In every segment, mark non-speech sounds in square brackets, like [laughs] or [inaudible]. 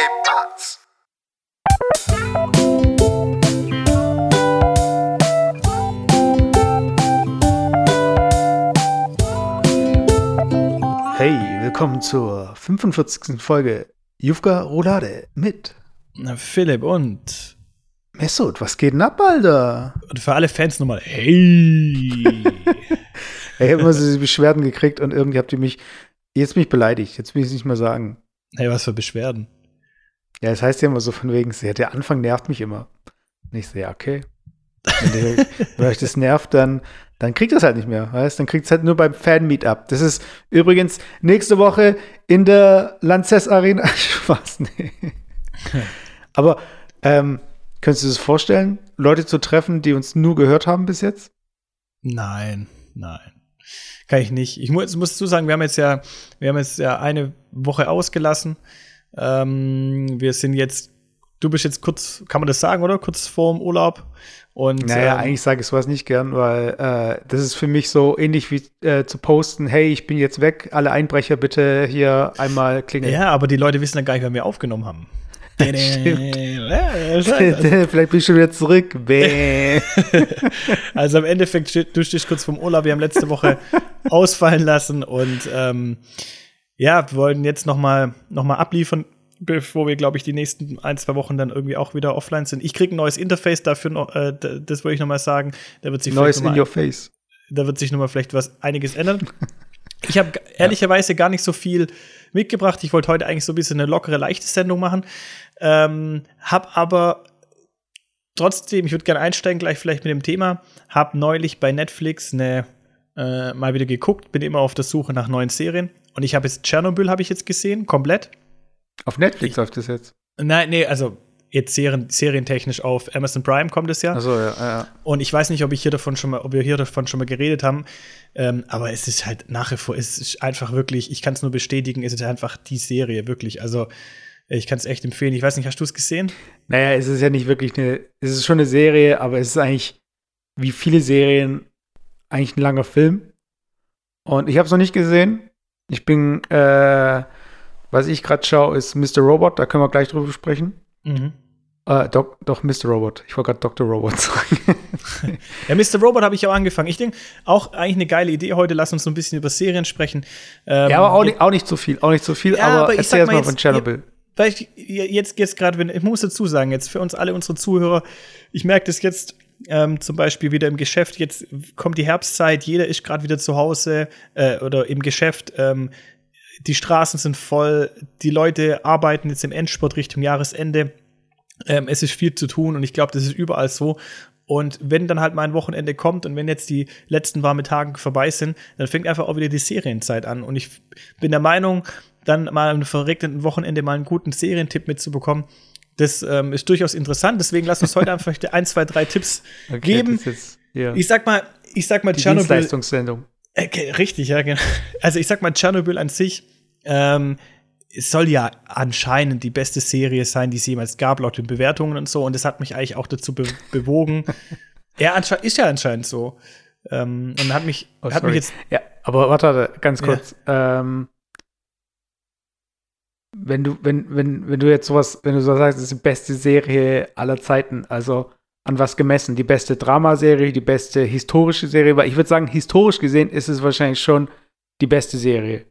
¿Qué pasa? Hey, willkommen zur 45. Folge Jufka Roulade mit Na, Philipp und, Mesut. Was geht denn ab, Alter? und für alle Fans nochmal, hey! [laughs] Ich habe immer so diese Beschwerden gekriegt und irgendwie habt ihr mich jetzt mich beleidigt. Jetzt will ich es nicht mehr sagen. hey, was für Beschwerden. Ja, das heißt ja immer so von wegen, der Anfang nervt mich immer. Und ich so, ja, okay. Wenn, der, [laughs] wenn euch das nervt, dann, dann kriegt das halt nicht mehr, weißt? Dann kriegt es halt nur beim Fan-Meetup. Das ist übrigens nächste Woche in der Lanxess Arena. [laughs] Spaß, nee. [laughs] Aber ähm, könntest du dir das vorstellen, Leute zu treffen, die uns nur gehört haben bis jetzt? Nein, nein. Kann ich nicht. Ich muss, muss dazu sagen, wir haben jetzt ja, wir haben jetzt ja eine Woche ausgelassen. Ähm, wir sind jetzt, du bist jetzt kurz, kann man das sagen, oder? Kurz vorm Urlaub. Und Naja, ähm, eigentlich sage ich sowas nicht gern, weil äh, das ist für mich so ähnlich wie äh, zu posten, hey, ich bin jetzt weg, alle Einbrecher bitte hier einmal klingeln. ja, aber die Leute wissen dann gar nicht, wer wir aufgenommen haben. [laughs] [laughs] [laughs] Vielleicht bin ich schon wieder zurück. Also im Endeffekt, du stehst kurz vom Urlaub. Wir haben letzte Woche ausfallen lassen und ähm, ja, wir wollten jetzt noch mal, noch mal abliefern, bevor wir, glaube ich, die nächsten ein, zwei Wochen dann irgendwie auch wieder offline sind. Ich kriege ein neues Interface dafür noch, äh, das wollte ich noch mal sagen. Da wird sich Neues in your face. da wird sich noch mal vielleicht was einiges ändern. [laughs] Ich habe ehrlicherweise gar nicht so viel mitgebracht. Ich wollte heute eigentlich so ein bisschen eine lockere, leichte Sendung machen. Ähm, hab aber trotzdem, ich würde gerne einsteigen gleich vielleicht mit dem Thema. Hab neulich bei Netflix eine äh, mal wieder geguckt, bin immer auf der Suche nach neuen Serien und ich habe jetzt Tschernobyl habe ich jetzt gesehen, komplett. Auf Netflix läuft das jetzt. Nein, nee, also jetzt serien, serientechnisch auf Amazon Prime kommt es ja. Achso, ja, ja. Und ich weiß nicht, ob ich hier davon schon mal, ob wir hier davon schon mal geredet haben, ähm, aber es ist halt nach wie vor, es ist einfach wirklich, ich kann es nur bestätigen, es ist einfach die Serie, wirklich. Also ich kann es echt empfehlen. Ich weiß nicht, hast du es gesehen? Naja, es ist ja nicht wirklich eine, es ist schon eine Serie, aber es ist eigentlich, wie viele Serien, eigentlich ein langer Film. Und ich habe es noch nicht gesehen. Ich bin, äh, was ich gerade schaue, ist Mr. Robot, da können wir gleich drüber sprechen. Mhm. Äh, Doc, doch, Mr. Robot. Ich wollte gerade Dr. Robot [laughs] sagen. [laughs] Ja, Mr. Robot habe ich auch angefangen. Ich denke, auch eigentlich eine geile Idee heute. Lass uns so ein bisschen über Serien sprechen. Ähm, ja, aber auch nicht, auch nicht so viel, auch nicht so viel, Ja, aber, aber ich erzähl sag erst mal mal jetzt- von Chernobyl. Vielleicht jetzt, jetzt gerade, wenn ich muss dazu sagen, jetzt für uns alle unsere Zuhörer, ich merke das jetzt ähm, zum Beispiel wieder im Geschäft, jetzt kommt die Herbstzeit, jeder ist gerade wieder zu Hause äh, oder im Geschäft. Ähm, die Straßen sind voll, die Leute arbeiten jetzt im Endspurt Richtung Jahresende. Ähm, es ist viel zu tun und ich glaube, das ist überall so. Und wenn dann halt mal ein Wochenende kommt und wenn jetzt die letzten warmen Tage vorbei sind, dann fängt einfach auch wieder die Serienzeit an. Und ich bin der Meinung, dann mal am verregneten Wochenende mal einen guten Serientipp mitzubekommen, das ähm, ist durchaus interessant. Deswegen lass uns heute einfach ein, zwei, drei Tipps geben. das ist jetzt, ja. Ich sag mal, ich sag mal, die Tschernobyl. Dienstleistungssendung. Okay, richtig, ja, genau. Also ich sag mal, Tschernobyl an sich ähm, soll ja anscheinend die beste Serie sein, die es jemals gab, laut den Bewertungen und so. Und das hat mich eigentlich auch dazu be bewogen. ja, ist ja anscheinend so. Ähm, und hat mich, Oh, hat sorry. mich jetzt. Ja, aber warte, ganz Ja. kurz. Ähm, wenn du, wenn, wenn, wenn du jetzt sowas, wenn du so sagst, das ist die beste Serie aller Zeiten, also an was gemessen? Die beste Dramaserie, die beste historische Serie, weil ich würde sagen, historisch gesehen ist es wahrscheinlich schon die beste Serie,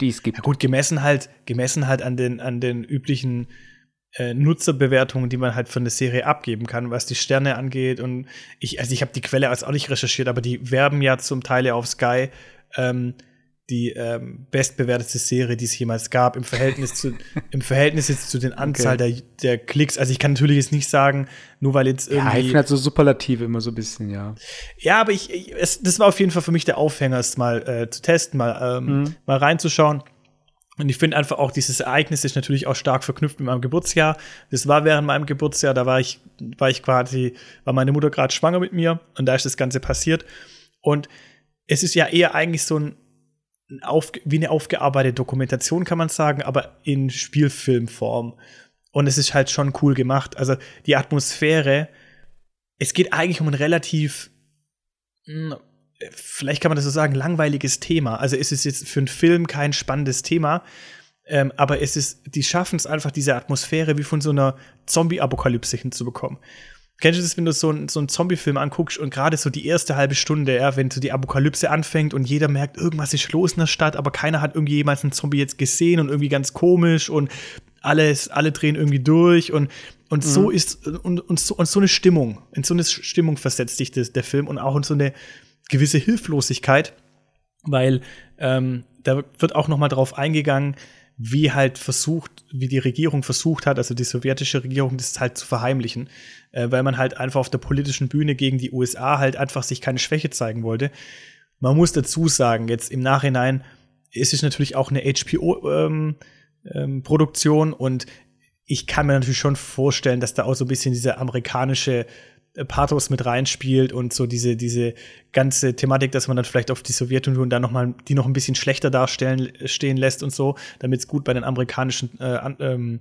die es gibt. Ja gut, gemessen halt, gemessen halt an den, an den üblichen äh, Nutzerbewertungen, die man halt für eine Serie abgeben kann, was die Sterne angeht. Und ich, also ich habe die Quelle als auch nicht recherchiert, aber die werben ja zum Teil ja auf Sky ähm, die ähm, bestbewertete Serie, die es jemals gab, im Verhältnis zu, [laughs] im Verhältnis jetzt zu den Anzahl der, der Klicks. Also ich kann natürlich jetzt nicht sagen, nur weil jetzt Ja, ich irgendwie. finde halt so Superlative immer so ein bisschen, ja. Ja, aber ich, ich es, das war auf jeden Fall für mich der Aufhänger, es mal äh, zu testen, mal, ähm, Mhm. mal reinzuschauen. Und ich finde einfach auch, dieses Ereignis ist natürlich auch stark verknüpft mit meinem Geburtsjahr. Das war während meinem Geburtsjahr, da war ich, war ich quasi, war meine Mutter gerade schwanger mit mir und da ist das Ganze passiert. Und es ist ja eher eigentlich so ein auf, wie eine aufgearbeitete Dokumentation, kann man sagen, aber in Spielfilmform. Und es ist halt schon cool gemacht. Also die Atmosphäre, es geht eigentlich um ein relativ, mh, vielleicht kann man das so sagen, langweiliges Thema. Also es ist jetzt für einen Film kein spannendes Thema, Ähm, aber es ist, die schaffen es einfach, diese Atmosphäre wie von so einer Zombie-Apokalypse hinzubekommen. Kennst du das, wenn du so, ein, so einen Zombie-Film anguckst und gerade so die erste halbe Stunde, ja, wenn so die Apokalypse anfängt und jeder merkt, irgendwas ist los in der Stadt, aber keiner hat irgendwie jemals einen Zombie jetzt gesehen und irgendwie ganz komisch und alles, alle drehen irgendwie durch und, und mhm. so ist, und, und, so, und so eine Stimmung, in so eine Stimmung versetzt sich das, der Film und auch in so eine gewisse Hilflosigkeit, weil ähm, da wird auch noch mal drauf eingegangen, wie halt versucht, wie die Regierung versucht hat, also die sowjetische Regierung, das halt zu verheimlichen, äh, weil man halt einfach auf der politischen Bühne gegen die USA halt einfach sich keine Schwäche zeigen wollte. Man muss dazu sagen, jetzt im Nachhinein ist es natürlich auch eine HBO-Produktion ähm, ähm, und ich kann mir natürlich schon vorstellen, dass da auch so ein bisschen diese amerikanische Pathos mit reinspielt und so diese, diese ganze Thematik, dass man dann vielleicht auf die Sowjetunion da noch mal die noch ein bisschen schlechter darstellen stehen lässt und so, damit es gut bei den amerikanischen äh, an, ähm,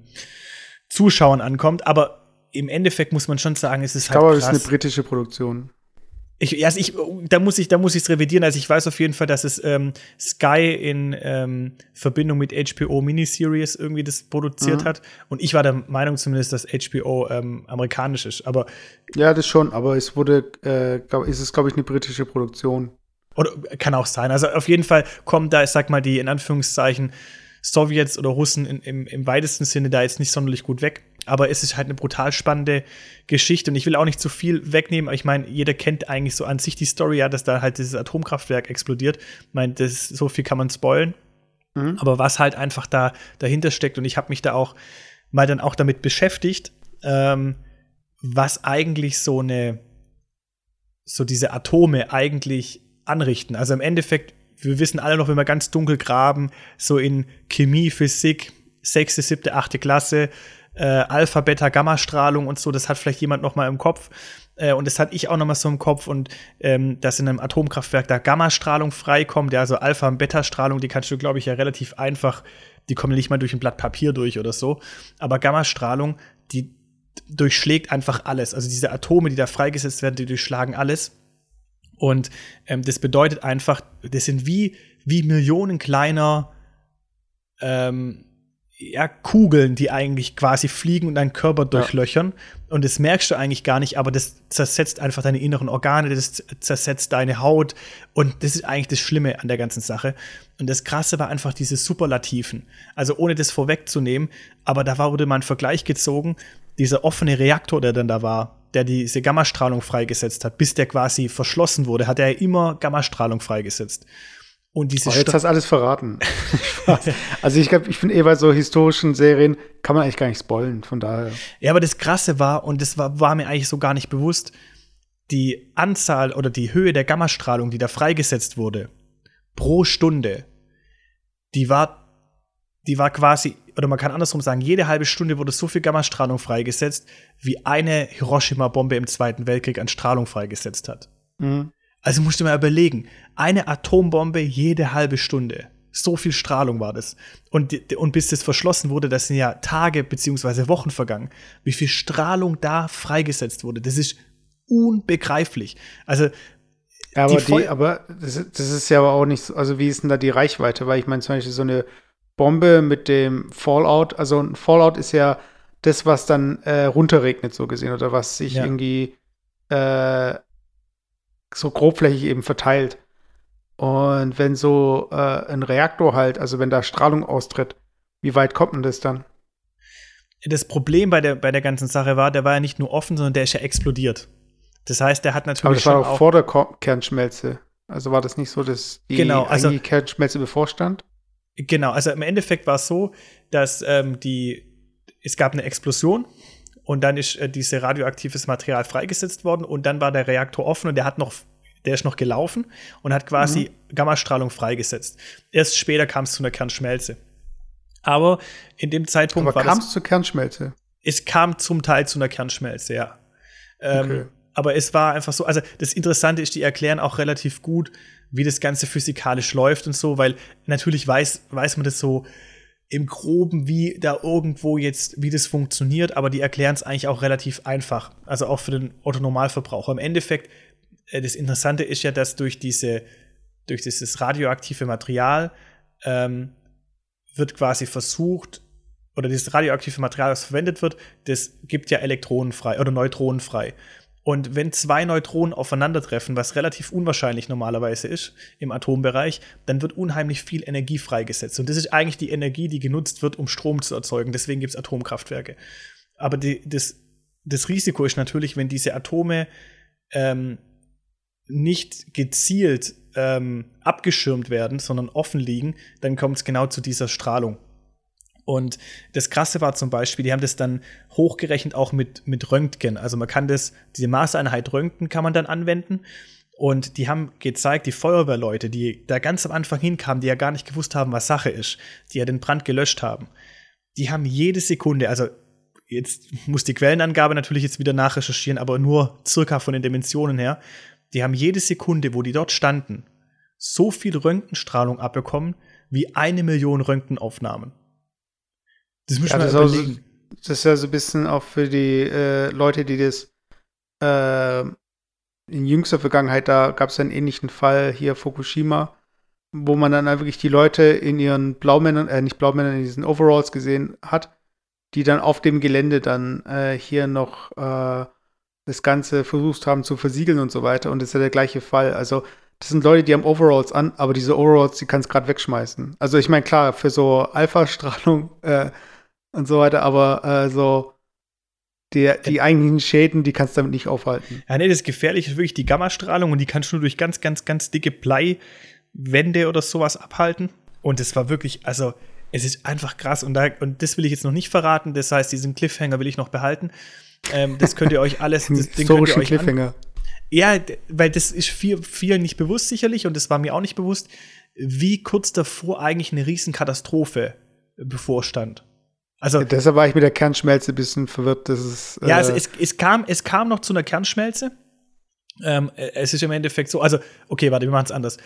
Zuschauern ankommt. Aber im Endeffekt muss man schon sagen, es ist halt. Ich glaube, es ist eine britische Produktion. Ich, also ich, da muss ich, da muss ich es revidieren. Also ich weiß auf jeden Fall, dass es ähm, Sky in ähm, Verbindung mit HBO Miniseries irgendwie das produziert mhm. hat. Und ich war der Meinung zumindest, dass HBO ähm, amerikanisch ist. Aber ja, das schon. Aber es wurde, äh, glaub, ist es glaube ich eine britische Produktion. Oder kann auch sein. Also auf jeden Fall kommen da, ich sag mal, die in Anführungszeichen Sowjets oder Russen in, im, im weitesten Sinne da jetzt nicht sonderlich gut weg. Aber es ist halt eine brutal spannende Geschichte und ich will auch nicht zu viel wegnehmen. Aber ich meine, jeder kennt eigentlich so an sich die Story, ja, dass da halt dieses Atomkraftwerk explodiert. Ich meine, das, so viel kann man spoilen. Mhm. Aber was halt einfach da dahinter steckt und ich habe mich da auch mal dann auch damit beschäftigt, ähm, was eigentlich so eine, so diese Atome eigentlich anrichten. Also im Endeffekt wir wissen alle noch, wenn wir ganz dunkel graben, so in Chemie, Physik, sechste, siebte, achte Klasse, äh, Alpha, Beta, Gamma-Strahlung und so, das hat vielleicht jemand noch mal im Kopf. Äh, und das hatte ich auch noch mal so im Kopf. Und ähm, dass in einem Atomkraftwerk da Gammastrahlung freikommt, ja, also Alpha- und Beta-Strahlung, die kannst du, glaube ich, ja relativ einfach, die kommen nicht mal durch ein Blatt Papier durch oder so. Aber Gammastrahlung, die durchschlägt einfach alles. Also diese Atome, die da freigesetzt werden, die durchschlagen alles. Und ähm, das bedeutet einfach, das sind wie, wie Millionen kleiner ähm, ja, Kugeln, die eigentlich quasi fliegen und deinen Körper durchlöchern. Ja. Und das merkst du eigentlich gar nicht, aber das zersetzt einfach deine inneren Organe, das zersetzt deine Haut. Und das ist eigentlich das Schlimme an der ganzen Sache. Und das Krasse war einfach diese Superlativen. Also ohne das vorwegzunehmen, aber da wurde mal ein Vergleich gezogen. Dieser offene Reaktor, der dann da war, der diese Gammastrahlung freigesetzt hat, bis der quasi verschlossen wurde, hat er immer Gammastrahlung freigesetzt. Und diese oh, jetzt hast du alles verraten. [laughs] also ich glaube, ich finde eh bei so historischen Serien kann man eigentlich gar nicht spoilen, von daher. Ja, aber das Krasse war, und das war, war mir eigentlich so gar nicht bewusst, die Anzahl oder die Höhe der Gammastrahlung, die da freigesetzt wurde, pro Stunde, die war, die war quasi oder man kann andersrum sagen, jede halbe Stunde wurde so viel Gammastrahlung freigesetzt, wie eine Hiroshima-Bombe im Zweiten Weltkrieg an Strahlung freigesetzt hat. Mhm. Also musst du mal überlegen, eine Atombombe jede halbe Stunde. So viel Strahlung war das. Und, und bis das verschlossen wurde, das sind ja Tage beziehungsweise Wochen vergangen. Wie viel Strahlung da freigesetzt wurde, das ist unbegreiflich. Also aber, die, die aber das, das, ist ja aber auch nicht so, also wie ist denn da die Reichweite? Weil ich meine, zum Beispiel so eine Bombe mit dem Fallout. Also ein Fallout ist ja das, was dann äh, runterregnet, so gesehen, oder was sich ja. irgendwie äh, so grobflächig eben verteilt. Und wenn so äh, ein Reaktor halt, also wenn da Strahlung austritt, wie weit kommt denn das dann? Das Problem bei der, bei der ganzen Sache war, der war ja nicht nur offen, sondern der ist ja explodiert. Das heißt, der hat natürlich. Aber das war auch vor der Kernschmelze. Also war das nicht so, dass die genau, also, Kernschmelze bevorstand? Genau, also im Endeffekt war es so, dass ähm, die, es gab eine Explosion und dann ist äh, dieses radioaktives Material freigesetzt worden und dann war der Reaktor offen und der hat noch, der ist noch gelaufen und hat quasi mhm. Gammastrahlung freigesetzt. Erst später kam es zu einer Kernschmelze. Aber in dem Zeitpunkt Aber kam es zur Kernschmelze? Es kam zum Teil zu einer Kernschmelze, ja. Ähm, okay. Aber es war einfach so, also das Interessante ist, die erklären auch relativ gut, wie das Ganze physikalisch läuft und so, weil natürlich weiß, weiß man das so im Groben, wie da irgendwo jetzt, wie das funktioniert, aber die erklären es eigentlich auch relativ einfach. Also auch für den Otto-Normalverbraucher. Im Endeffekt, äh, das Interessante ist ja, dass durch diese, durch dieses radioaktive Material ähm, wird quasi versucht, oder dieses radioaktive Material, das verwendet wird, das gibt ja Elektronen frei oder Neutronen frei. Und wenn zwei Neutronen aufeinandertreffen, was relativ unwahrscheinlich normalerweise ist im Atombereich, dann wird unheimlich viel Energie freigesetzt. Und das ist eigentlich die Energie, die genutzt wird, um Strom zu erzeugen. Deswegen gibt es Atomkraftwerke. Aber die, das, das Risiko ist natürlich, wenn diese Atome ähm, nicht gezielt ähm, abgeschirmt werden, sondern offen liegen, dann kommt es genau zu dieser Strahlung. Und das Krasse war zum Beispiel, die haben das dann hochgerechnet auch mit, mit Röntgen. Also man kann das, diese Maßeinheit Röntgen kann man dann anwenden. Und die haben gezeigt, die Feuerwehrleute, die da ganz am Anfang hinkamen, die ja gar nicht gewusst haben, was Sache ist, die ja den Brand gelöscht haben, die haben jede Sekunde, also jetzt muss die Quellenangabe natürlich jetzt wieder nachrecherchieren, aber nur circa von den Dimensionen her, die haben jede Sekunde, wo die dort standen, so viel Röntgenstrahlung abbekommen wie eine Million Röntgenaufnahmen. Das ja, das. So, das ist ja so ein bisschen auch für die äh, Leute, die das äh, in jüngster Vergangenheit, da gab es einen ähnlichen Fall hier Fukushima, wo man dann wirklich die Leute in ihren Blaumännern, äh, nicht Blaumännern, in diesen Overalls gesehen hat, die dann auf dem Gelände dann äh, hier noch äh, das Ganze versucht haben zu versiegeln und so weiter. Und das ist ja der gleiche Fall. Also das sind Leute, die haben Overalls an, aber diese Overalls, die kannst gerade wegschmeißen. Also ich meine, klar, für so Alpha-Strahlung äh, und so weiter, aber äh, so die, die eigentlichen Schäden, die kannst du damit nicht aufhalten. Ja, nee, das Gefährliche ist wirklich die Gammastrahlung und die kannst du nur durch ganz, ganz, ganz dicke Bleiwände oder sowas abhalten. Und es war wirklich, also es ist einfach krass und, da, und das will ich jetzt noch nicht verraten. Das heißt, diesen Cliffhanger will ich noch behalten. Ähm, das könnt ihr euch alles, das, [laughs] den könnt ihr euch Cliffhanger. Ja, weil das ist viel, vielen nicht bewusst sicherlich und das war mir auch nicht bewusst, wie kurz davor eigentlich eine Riesenkatastrophe bevorstand. Also, Deshalb war ich mit der Kernschmelze ein bisschen verwirrt. Das ist, äh ja, also es, es, kam, es kam noch zu einer Kernschmelze. Ähm, es ist im Endeffekt so, also, okay, warte, wir machen es anders.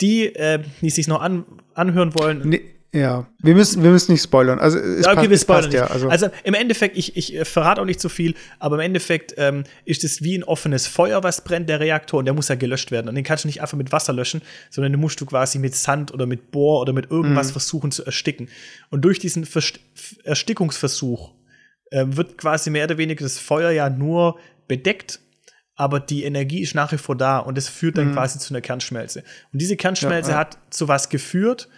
Die, äh, die sich noch an, anhören wollen. Nee, ja, wir müssen, wir müssen nicht spoilern. Also, es okay, passt, wir spoilern passt, ja. Also. also. im Endeffekt, ich, ich äh, verrate auch nicht zu so viel, aber im Endeffekt ähm, ist es wie ein offenes Feuer, was brennt, der Reaktor, und der muss ja gelöscht werden. Und den kannst du nicht einfach mit Wasser löschen, sondern den musst du quasi mit Sand oder mit Bohr oder mit irgendwas mhm. versuchen zu ersticken. Und durch diesen Verst Erstickungsversuch äh, wird quasi mehr oder weniger das Feuer ja nur bedeckt aber die Energie ist nach wie vor da und es führt dann mhm. quasi zu einer Kernschmelze. Und diese Kernschmelze ja, ja. hat zu was geführt,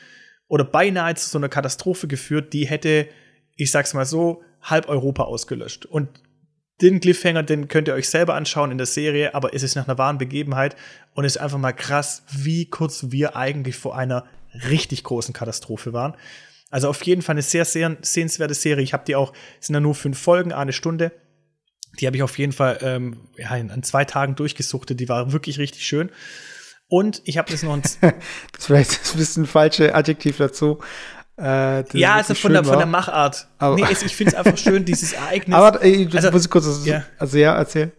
oder beinahe zu so einer Katastrophe geführt, die hätte, ich sag's mal so, halb Europa ausgelöscht. Und den Cliffhanger, den könnt ihr euch selber anschauen in der Serie, aber es ist nach einer wahren Begebenheit und es ist einfach mal krass, wie kurz wir eigentlich vor einer richtig großen Katastrophe waren. Also auf jeden Fall eine sehr, sehr sehenswerte Serie. Ich habe die auch, sind ja nur fünf Folgen, eine Stunde. Die habe ich auf jeden Fall ähm, ja, an zwei Tagen durchgesuchtet. Die war wirklich richtig schön. Und ich habe das noch ein. [laughs] das ist vielleicht ein bisschen falsche Adjektiv dazu. Äh, ja, also von der, von der Machart. Aber nee, ich finde es einfach schön, [laughs] dieses Ereignis. Aber ey, also, muss ich kurz. Also, ja. also ja, erzähl.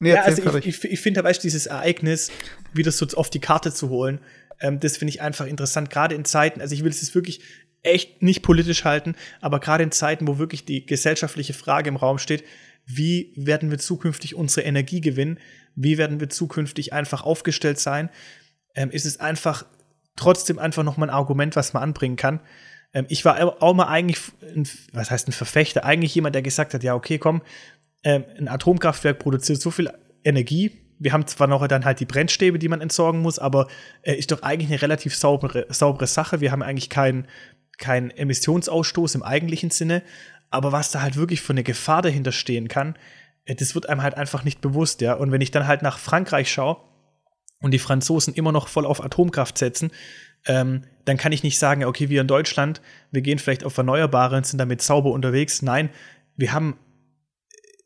Nee, ja, also ich, ich, ich finde, weißt dieses Ereignis wieder so auf die Karte zu holen, ähm, das finde ich einfach interessant, gerade in Zeiten, also ich will es jetzt wirklich echt nicht politisch halten, aber gerade in Zeiten, wo wirklich die gesellschaftliche Frage im Raum steht, wie werden wir zukünftig unsere Energie gewinnen, wie werden wir zukünftig einfach aufgestellt sein, ähm, ist es einfach trotzdem einfach noch mal ein Argument, was man anbringen kann. Ähm, ich war auch mal eigentlich, ein, was heißt ein Verfechter, eigentlich jemand, der gesagt hat, ja, okay, komm, ähm, ein Atomkraftwerk produziert so viel Energie. Wir haben zwar noch dann halt die Brennstäbe, die man entsorgen muss, aber äh, ist doch eigentlich eine relativ saubere, saubere Sache. Wir haben eigentlich keinen keinen Emissionsausstoß im eigentlichen Sinne. Aber was da halt wirklich für eine Gefahr dahinter stehen kann, äh, das wird einem halt einfach nicht bewusst, ja. Und wenn ich dann halt nach Frankreich schaue und die Franzosen immer noch voll auf Atomkraft setzen, ähm, dann kann ich nicht sagen, okay, wir in Deutschland, wir gehen vielleicht auf Erneuerbare und sind damit sauber unterwegs. Nein, wir haben,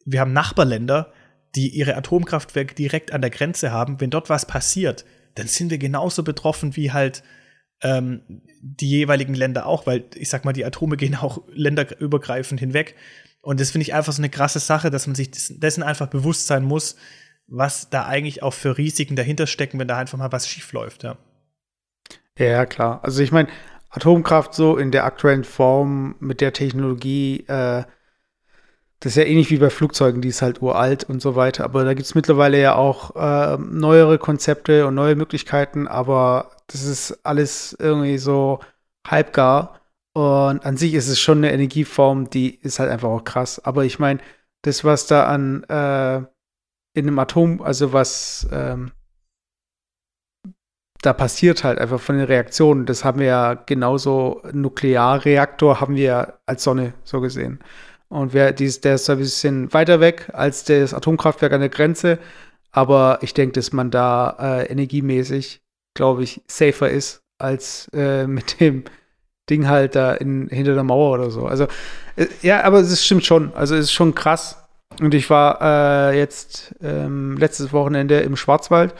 wir haben Nachbarländer, die ihre Atomkraftwerke direkt an der Grenze haben. Wenn dort was passiert, dann sind wir genauso betroffen wie halt ähm, die jeweiligen Länder auch, weil ich sag mal, die Atome gehen auch länderübergreifend hinweg. Und das finde ich einfach so eine krasse Sache, dass man sich dessen einfach bewusst sein muss, was da eigentlich auch für Risiken dahinter stecken, wenn da einfach mal was schief läuft, ja. Ja, klar. Also ich meine, Atomkraft so in der aktuellen Form mit der Technologie, äh, das ist ja ähnlich wie bei Flugzeugen, die ist halt uralt und so weiter. Aber da gibt es mittlerweile ja auch äh, neuere Konzepte und neue Möglichkeiten, aber das ist alles irgendwie so halbgar. Und an sich ist es schon eine Energieform, die ist halt einfach auch krass. Aber ich meine, das, was da an äh, in einem Atom, also was ähm, da passiert halt einfach von den Reaktionen. Das haben wir ja genauso, Nuklearreaktor haben wir als Sonne so gesehen. Und wer, dies, der ist ein bisschen weiter weg als das Atomkraftwerk an der Grenze. Aber ich denke, dass man da äh, energiemäßig, glaube ich, safer ist als äh, [laughs] mit dem Ding halt da in, hinter der Mauer oder so. Also, äh, ja, aber es stimmt schon. Also, es ist schon krass. Und ich war äh, jetzt ähm, letztes Wochenende im Schwarzwald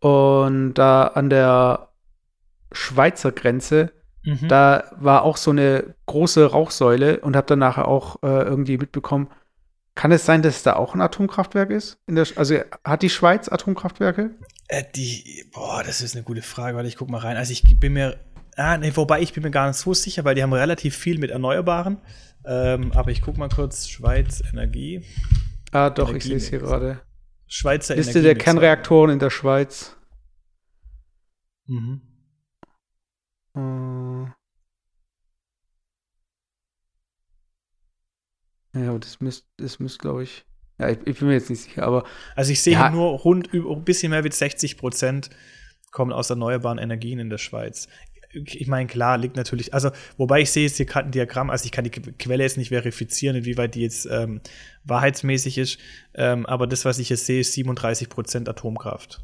und da an der Schweizer Grenze, mhm. da war auch so eine große Rauchsäule und habe dann nachher auch äh, irgendwie mitbekommen, kann es sein, dass da auch ein Atomkraftwerk ist? Der, also hat die Schweiz Atomkraftwerke? Äh, die, boah, das ist eine gute Frage, weil ich guck mal rein. Also ich bin mir, ah, nee, wobei ich bin mir gar nicht so sicher, weil die haben relativ viel mit Erneuerbaren. Ähm, aber ich guck mal kurz, Schweiz Energie. Ah, doch, Energie ich sehe es hier gerade. Schweizer Liste der Kernreaktoren in der Schweiz. Mhm. Äh. Ja, aber das müsste, das müsste, glaube ich. Ja, ich, ich, bin mir jetzt nicht sicher, aber. Also ich sehe ja. nur rund ein bisschen mehr als 60 Prozent kommen aus erneuerbaren Energien in der Schweiz. Ich meine, klar, liegt natürlich, also, wobei ich sehe jetzt hier gerade ein Diagramm, also ich kann die Quelle jetzt nicht verifizieren, inwieweit die jetzt ähm, wahrheitsmäßig ist, ähm, aber das, was ich jetzt sehe, ist 37 Prozent Atomkraft.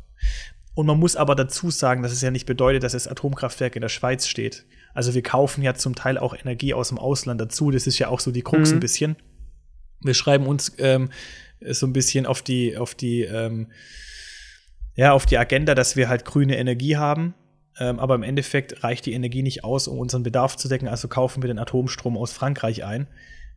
Und man muss aber dazu sagen, dass es ja nicht bedeutet, dass das Atomkraftwerk in der Schweiz steht. Also wir kaufen ja zum Teil auch Energie aus dem Ausland dazu. Das ist ja auch so die Krux mhm. ein bisschen. Wir schreiben uns ähm, so ein bisschen auf die, auf die, ähm, ja, auf die Agenda, dass wir halt grüne Energie haben. Ähm, aber im Endeffekt reicht die Energie nicht aus, um unseren Bedarf zu decken. Also kaufen wir den Atomstrom aus Frankreich ein.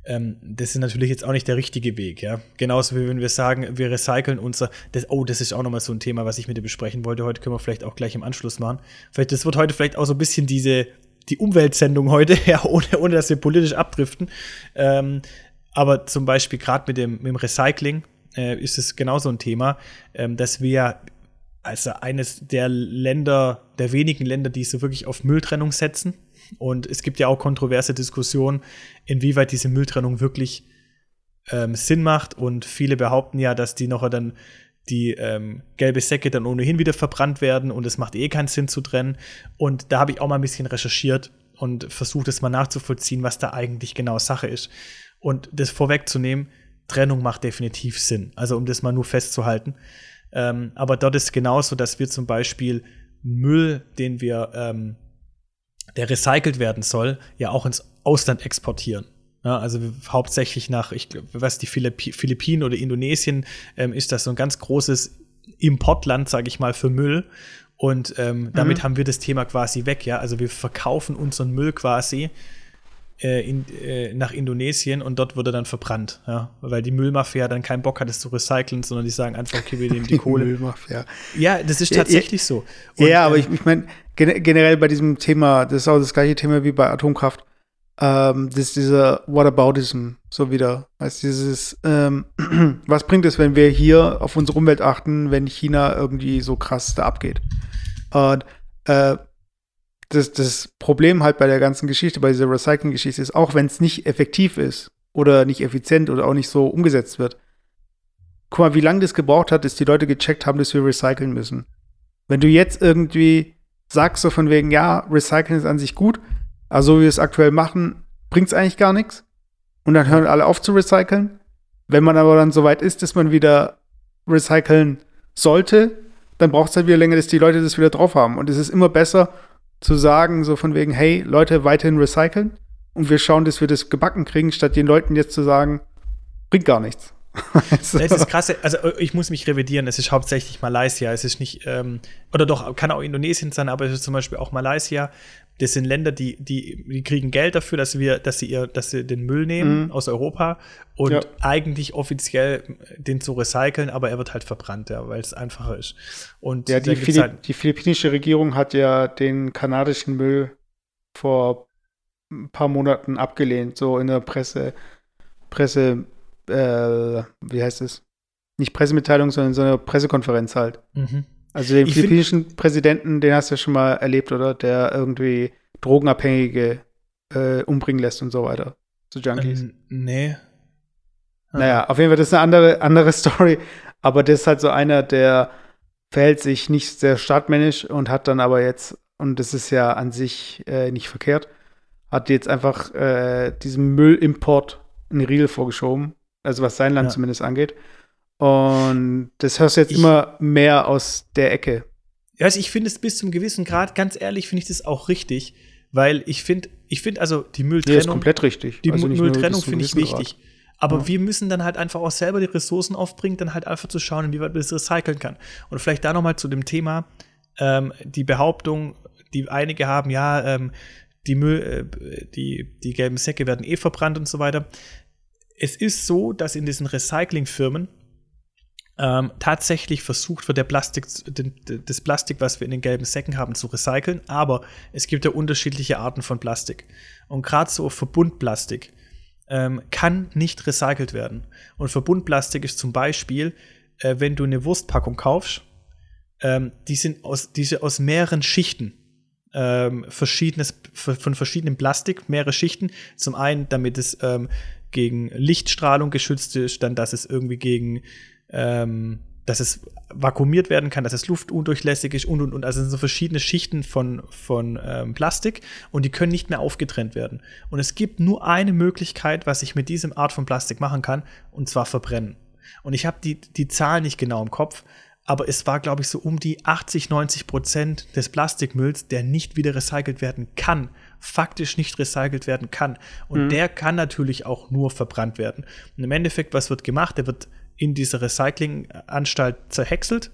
Ähm, das ist natürlich jetzt auch nicht der richtige Weg, ja. Genauso wie wenn wir sagen, wir recyceln unser, das, oh, das ist auch nochmal so ein Thema, was ich mit dir besprechen wollte. Heute können wir vielleicht auch gleich im Anschluss machen. Vielleicht, das wird heute vielleicht auch so ein bisschen diese, die Umweltsendung heute, [laughs] ja, ohne, ohne dass wir politisch abdriften. Ähm, aber zum Beispiel gerade mit dem, mit dem Recycling äh, ist es genauso ein Thema, ähm, dass wir also eines der Länder, der wenigen Länder, die so wirklich auf Mülltrennung setzen. Und es gibt ja auch kontroverse Diskussionen, inwieweit diese Mülltrennung wirklich ähm, Sinn macht. Und viele behaupten ja, dass die noch dann die ähm, gelbe Säcke dann ohnehin wieder verbrannt werden und es macht eh keinen Sinn zu trennen. Und da habe ich auch mal ein bisschen recherchiert und versucht es mal nachzuvollziehen, was da eigentlich genau Sache ist. Und das vorwegzunehmen, Trennung macht definitiv Sinn. Also um das mal nur festzuhalten. Ähm, aber dort ist genauso, dass wir zum Beispiel Müll, den wir, ähm, der recycelt werden soll, ja auch ins Ausland exportieren. Ja, also hauptsächlich nach, ich glaube, was die Philippinen oder Indonesien ähm, ist das so ein ganz großes Importland, sage ich mal, für Müll. Und ähm, damit mhm. haben wir das Thema quasi weg, ja. Also wir verkaufen unseren Müll quasi äh, in, äh, nach Indonesien und dort wurde dann verbrannt, ja, weil die Müllmafia dann keinen Bock hat, es zu recyceln, sondern die sagen einfach, okay, wir nehmen die, [laughs] die Kohle. Müllmafia. Ja, das ist tatsächlich ja, so. Und, ja, aber ich, ich meine, generell bei diesem Thema, das ist auch das gleiche Thema wie bei Atomkraft. Ähm, das ist dieser Whataboutism so wieder. Heißt dieses, ähm, [clears throat] was bringt es, wenn wir hier auf unsere Umwelt achten, wenn China irgendwie so krass da abgeht? Und äh, das, das Problem halt bei der ganzen Geschichte, bei dieser Recycling-Geschichte ist, auch wenn es nicht effektiv ist oder nicht effizient oder auch nicht so umgesetzt wird, guck mal, wie lange das gebraucht hat, bis die Leute gecheckt haben, dass wir recyceln müssen. Wenn du jetzt irgendwie sagst so von wegen, ja, Recycling ist an sich gut, aber so wie wir es aktuell machen, bringt es eigentlich gar nichts. Und dann hören alle auf zu recyceln. Wenn man aber dann so weit ist, dass man wieder recyceln sollte, dann braucht es halt wieder länger, dass die Leute das wieder drauf haben. Und es ist immer besser, zu sagen, so von wegen, hey, Leute, weiterhin recyceln und wir schauen, dass wir das gebacken kriegen, statt den Leuten jetzt zu sagen, bringt gar nichts. [laughs] so. Das ist krass. Also ich muss mich revidieren. Es ist hauptsächlich Malaysia. Es ist nicht ähm, oder doch kann auch Indonesien sein, aber es ist zum Beispiel auch Malaysia. Das sind Länder, die, die, die kriegen Geld dafür, dass wir, dass sie ihr, dass sie den Müll nehmen mhm. aus Europa und ja. eigentlich offiziell den zu recyceln, aber er wird halt verbrannt, ja, weil es einfacher ist. Und ja, die, Philipp, halt die philippinische Regierung hat ja den kanadischen Müll vor ein paar Monaten abgelehnt, so in der Presse, Presse, äh, wie heißt es? Nicht Pressemitteilung, sondern so eine Pressekonferenz halt. Mhm. Also den ich philippinischen Präsidenten, den hast du ja schon mal erlebt, oder? Der irgendwie Drogenabhängige äh, umbringen lässt und so weiter. So Junkies. Ähm, nee. Ah. Naja, auf jeden Fall, das ist eine andere, andere [laughs] Story. Aber das ist halt so einer, der verhält sich nicht sehr startmännisch und hat dann aber jetzt, und das ist ja an sich äh, nicht verkehrt, hat jetzt einfach äh, diesen Müllimport in die Riegel vorgeschoben. Also was sein Land ja. zumindest angeht. Und das hörst du jetzt ich, immer mehr aus der Ecke. Also ich finde es bis zum gewissen Grad, ganz ehrlich, finde ich das auch richtig, weil ich finde, ich finde also die Mülltrennung. Die ist komplett richtig. Die also Mülltrennung finde ich wichtig. Grad. Aber ja. wir müssen dann halt einfach auch selber die Ressourcen aufbringen, dann halt einfach zu schauen, inwieweit man das recyceln kann. Und vielleicht da nochmal zu dem Thema, ähm, die Behauptung, die einige haben, ja, ähm, die Müll, äh, die, die gelben Säcke werden eh verbrannt und so weiter. Es ist so, dass in diesen Recyclingfirmen ähm, tatsächlich versucht wird, der Plastik, den, das Plastik, was wir in den gelben Säcken haben, zu recyceln. Aber es gibt ja unterschiedliche Arten von Plastik. Und gerade so Verbundplastik ähm, kann nicht recycelt werden. Und Verbundplastik ist zum Beispiel, äh, wenn du eine Wurstpackung kaufst, ähm, die sind aus, diese aus mehreren Schichten. Ähm, verschiedenes, von verschiedenem Plastik, mehrere Schichten. Zum einen, damit es ähm, gegen Lichtstrahlung geschützt ist, dann, dass es irgendwie gegen ähm, dass es vakuumiert werden kann, dass es luftundurchlässig ist und und und. Also es sind so verschiedene Schichten von, von ähm, Plastik und die können nicht mehr aufgetrennt werden. Und es gibt nur eine Möglichkeit, was ich mit diesem Art von Plastik machen kann, und zwar verbrennen. Und ich habe die, die Zahl nicht genau im Kopf, aber es war, glaube ich, so um die 80, 90 Prozent des Plastikmülls, der nicht wieder recycelt werden kann, faktisch nicht recycelt werden kann. Und mhm. der kann natürlich auch nur verbrannt werden. Und im Endeffekt, was wird gemacht? Der wird in diese Recyclinganstalt zerhäckselt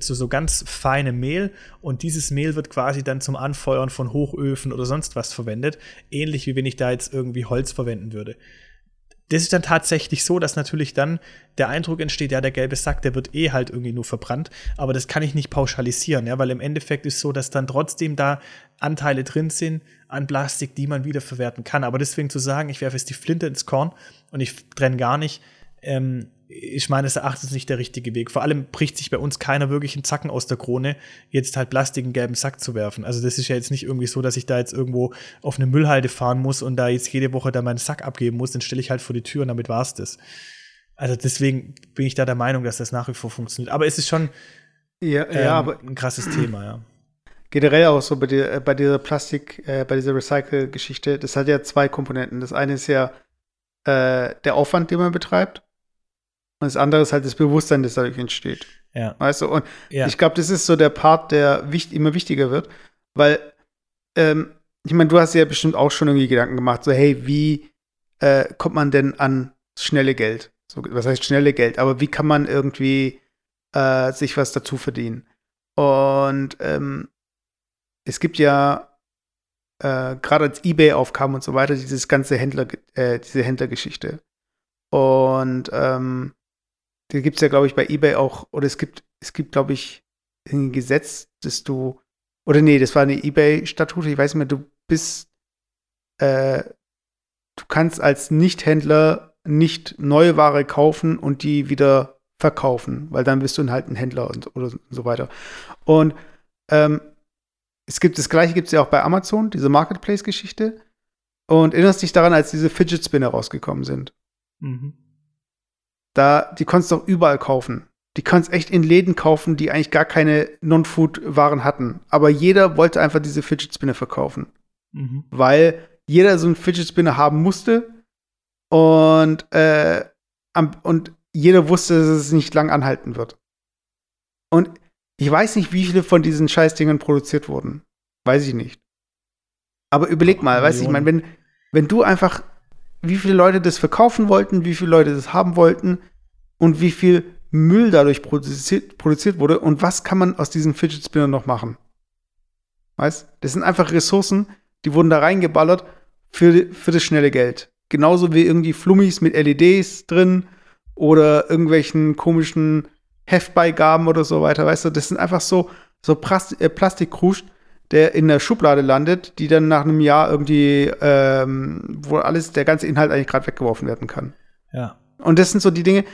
zu so ganz feinem Mehl und dieses Mehl wird quasi dann zum Anfeuern von Hochöfen oder sonst was verwendet, ähnlich wie wenn ich da jetzt irgendwie Holz verwenden würde. Das ist dann tatsächlich so, dass natürlich dann der Eindruck entsteht, ja, der gelbe Sack, der wird eh halt irgendwie nur verbrannt, aber das kann ich nicht pauschalisieren, ja, weil im Endeffekt ist so, dass dann trotzdem da Anteile drin sind an Plastik, die man wiederverwerten kann. Aber deswegen zu sagen, ich werfe jetzt die Flinte ins Korn und ich trenne gar nicht, ähm, ich meine, es Erachtens nicht der richtige Weg. Vor allem bricht sich bei uns keiner wirklich einen Zacken aus der Krone, jetzt halt Plastik in gelben Sack zu werfen. Also das ist ja jetzt nicht irgendwie so, dass ich da jetzt irgendwo auf eine Müllhalde fahren muss und da jetzt jede Woche da meinen Sack abgeben muss, dann stelle ich halt vor die Tür und damit war's das. Also deswegen bin ich da der Meinung, dass das nach wie vor funktioniert. Aber es ist schon ja, ähm, ja, aber ein krasses Thema, ja. Generell auch so bei, der, äh, bei dieser Plastik, äh, bei dieser Recycle-Geschichte, das hat ja zwei Komponenten. Das eine ist ja äh, der Aufwand, den man betreibt. Und das andere ist halt das Bewusstsein, das dadurch entsteht. Ja. Weißt du, und ja. ich glaube, das ist so der Part, der wichtig, immer wichtiger wird, weil, ähm, ich meine, du hast ja bestimmt auch schon irgendwie Gedanken gemacht, so, hey, wie äh, kommt man denn an schnelle Geld? So, was heißt schnelle Geld? Aber wie kann man irgendwie äh, sich was dazu verdienen? Und ähm, es gibt ja äh, gerade als eBay aufkam und so weiter, dieses ganze Händler, äh, diese Händlergeschichte. Und ähm, da gibt es ja, glaube ich, bei eBay auch, oder es gibt, es gibt, glaube ich, ein Gesetz, dass du, oder nee, das war eine eBay-Statute, ich weiß nicht mehr, du bist, äh, du kannst als Nichthändler nicht neue Ware kaufen und die wieder verkaufen, weil dann bist du halt ein Händler und oder so weiter. Und ähm, es gibt das gleiche gibt es ja auch bei Amazon, diese Marketplace-Geschichte. Und erinnerst dich daran, als diese Fidget Spinner rausgekommen sind? Mhm. Da, die konntest du auch überall kaufen. Die kannst echt in Läden kaufen, die eigentlich gar keine Non-Food-Waren hatten. Aber jeder wollte einfach diese Fidget Spinner verkaufen. Mhm. Weil jeder so einen Fidget Spinner haben musste. Und, äh, am, und jeder wusste, dass es nicht lang anhalten wird. Und ich weiß nicht, wie viele von diesen Scheißdingern produziert wurden. Weiß ich nicht. Aber überleg mal, weißt du, ich meine, wenn, wenn du einfach wie viele Leute das verkaufen wollten, wie viele Leute das haben wollten und wie viel Müll dadurch produziert, produziert wurde und was kann man aus diesen Fidget Spinnern noch machen. Weißt? Das sind einfach Ressourcen, die wurden da reingeballert für, für das schnelle Geld. Genauso wie irgendwie Flummis mit LEDs drin oder irgendwelchen komischen Heftbeigaben oder so weiter. Weißt du, das sind einfach so, so äh, Plastikkrusch, der in der Schublade landet, die dann nach einem Jahr irgendwie, ähm, wo alles, der ganze Inhalt eigentlich gerade weggeworfen werden kann. Ja. Und das sind so die Dinge,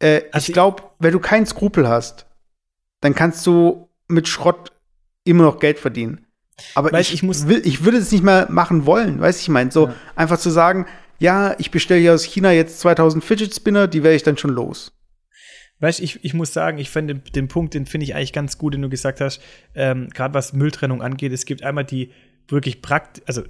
äh, also ich glaube, wenn du keinen Skrupel hast, dann kannst du mit Schrott immer noch Geld verdienen. Aber weißt, ich, ich, muss will, ich würde es nicht mal machen wollen, weißt du, ich meine, so ja. einfach zu sagen, ja, ich bestelle hier aus China jetzt 2000 Fidget Spinner, die werde ich dann schon los. Weißt ich, ich muss sagen, ich finde den, den Punkt, den finde ich eigentlich ganz gut, den du gesagt hast, ähm, gerade was Mülltrennung angeht. Es gibt einmal die wirklich praktisch, also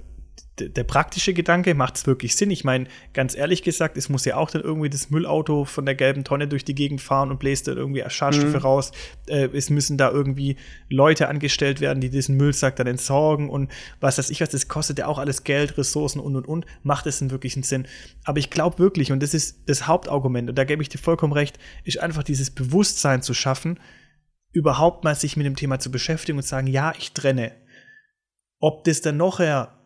der praktische Gedanke macht es wirklich Sinn. Ich meine, ganz ehrlich gesagt, es muss ja auch dann irgendwie das Müllauto von der gelben Tonne durch die Gegend fahren und bläst dann irgendwie Schadstoffe mhm. raus. Äh, es müssen da irgendwie Leute angestellt werden, die diesen Müllsack dann entsorgen und was weiß ich was, das kostet ja auch alles Geld, Ressourcen und und und. Macht es einen wirklichen Sinn. Aber ich glaube wirklich, und das ist das Hauptargument, und da gebe ich dir vollkommen recht, ist einfach dieses Bewusstsein zu schaffen, überhaupt mal sich mit dem Thema zu beschäftigen und sagen, ja, ich trenne. Ob das dann nachher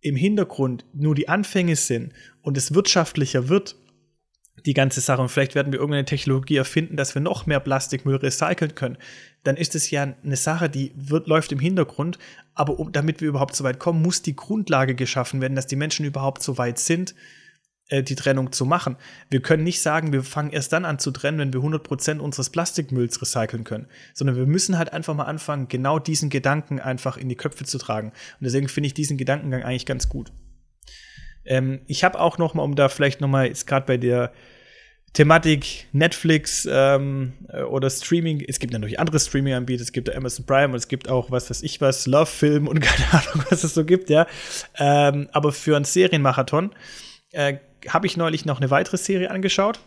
im Hintergrund nur die Anfänge sind und es wirtschaftlicher wird, die ganze Sache, und vielleicht werden wir irgendeine Technologie erfinden, dass wir noch mehr Plastikmüll recyceln können, dann ist es ja eine Sache, die wird, läuft im Hintergrund. Aber um, damit wir überhaupt so weit kommen, muss die Grundlage geschaffen werden, dass die Menschen überhaupt so weit sind, äh, die Trennung zu machen. Wir können nicht sagen, wir fangen erst dann an zu trennen, wenn wir 100% unseres Plastikmülls recyceln können, sondern wir müssen halt einfach mal anfangen, genau diesen Gedanken einfach in die Köpfe zu tragen. Und deswegen finde ich diesen Gedankengang eigentlich ganz gut. Ähm, ich habe auch noch mal, um da vielleicht noch mal jetzt gerade bei der Thematik Netflix ähm, äh, oder Streaming. Es gibt natürlich andere Streaming-Anbieter. Es gibt Amazon Prime und es gibt auch was weiß ich was, Love Film und [laughs] keine Ahnung, was es so gibt, ja. Ähm, aber für einen Serienmarathon äh, habe ich neulich noch eine weitere Serie angeschaut.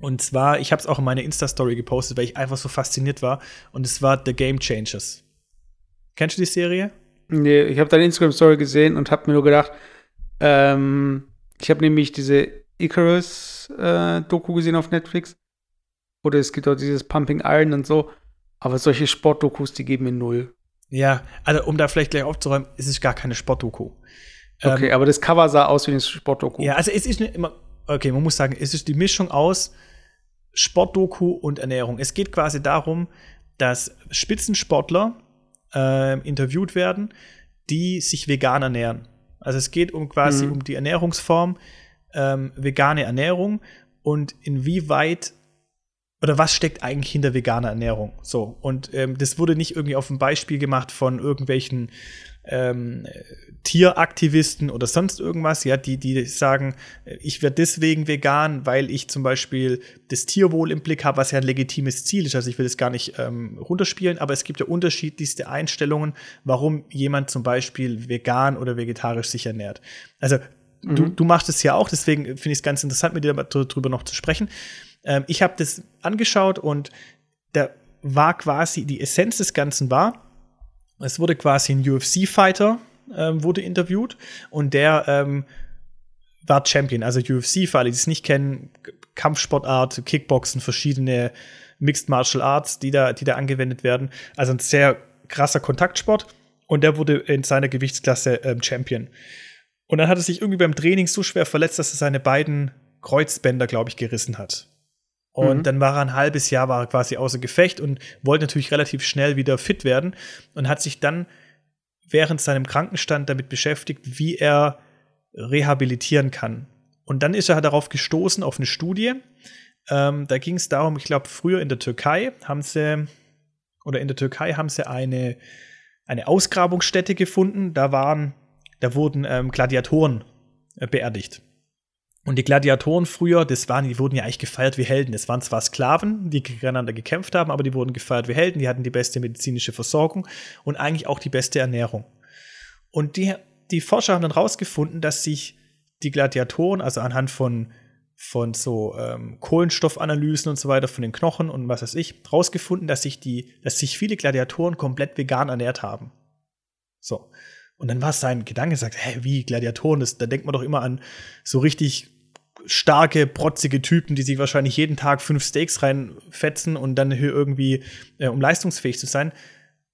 Und zwar, ich habe es auch in meine Insta-Story gepostet, weil ich einfach so fasziniert war. Und es war The Game Changers. Kennst du die Serie? Nee, ich habe deine Instagram-Story gesehen und habe mir nur gedacht, ähm, ich habe nämlich diese Icarus-Doku äh, gesehen auf Netflix. Oder es gibt auch dieses Pumping Iron und so. Aber solche Sportdokus, die geben mir null. Ja, also um da vielleicht gleich aufzuräumen, es ist gar keine Sportdoku. Okay, ähm, aber das Cover sah aus wie ein Sportdoku. Ja, also es ist immer, okay, man muss sagen, es ist die Mischung aus Sportdoku und Ernährung. Es geht quasi darum, dass Spitzensportler äh, interviewt werden, die sich vegan ernähren. Also es geht um quasi mhm. um die Ernährungsform, ähm, vegane Ernährung und inwieweit oder was steckt eigentlich hinter veganer Ernährung? So, und ähm, das wurde nicht irgendwie auf ein Beispiel gemacht von irgendwelchen ähm, Tieraktivisten oder sonst irgendwas, ja, die, die sagen, ich werde deswegen vegan, weil ich zum Beispiel das Tierwohl im Blick habe, was ja ein legitimes Ziel ist. Also ich will das gar nicht ähm, runterspielen, aber es gibt ja unterschiedlichste Einstellungen, warum jemand zum Beispiel vegan oder vegetarisch sich ernährt. Also mhm. du, du machst es ja auch, deswegen finde ich es ganz interessant, mit dir darüber noch zu sprechen. Ähm, ich habe das angeschaut und da war quasi die Essenz des Ganzen war, es wurde quasi ein UFC-Fighter, ähm, wurde interviewt und der ähm, war Champion. Also UFC, für alle, die es nicht kennen, Kampfsportart, Kickboxen, verschiedene Mixed Martial Arts, die da, die da angewendet werden. Also ein sehr krasser Kontaktsport. Und der wurde in seiner Gewichtsklasse ähm, Champion. Und dann hat er sich irgendwie beim Training so schwer verletzt, dass er seine beiden Kreuzbänder, glaube ich, gerissen hat. Und mhm. dann war er ein halbes Jahr war er quasi außer Gefecht und wollte natürlich relativ schnell wieder fit werden und hat sich dann während seinem Krankenstand damit beschäftigt, wie er rehabilitieren kann. Und dann ist er darauf gestoßen, auf eine Studie. Ähm, da ging es darum, ich glaube, früher in der Türkei haben sie, oder in der Türkei haben sie eine, eine Ausgrabungsstätte gefunden. Da waren, da wurden ähm, Gladiatoren äh, beerdigt. Und die Gladiatoren früher, das waren, die wurden ja eigentlich gefeiert wie Helden. Das waren zwar Sklaven, die gegeneinander gekämpft haben, aber die wurden gefeiert wie Helden. Die hatten die beste medizinische Versorgung und eigentlich auch die beste Ernährung. Und die, die Forscher haben dann rausgefunden, dass sich die Gladiatoren, also anhand von, von so ähm, Kohlenstoffanalysen und so weiter, von den Knochen und was weiß ich, rausgefunden, dass sich die, dass sich viele Gladiatoren komplett vegan ernährt haben. So. Und dann war es sein Gedanke, sagt, hä, wie Gladiatoren, das, da denkt man doch immer an so richtig starke, protzige Typen, die sich wahrscheinlich jeden Tag fünf Steaks reinfetzen und dann hier irgendwie, äh, um leistungsfähig zu sein.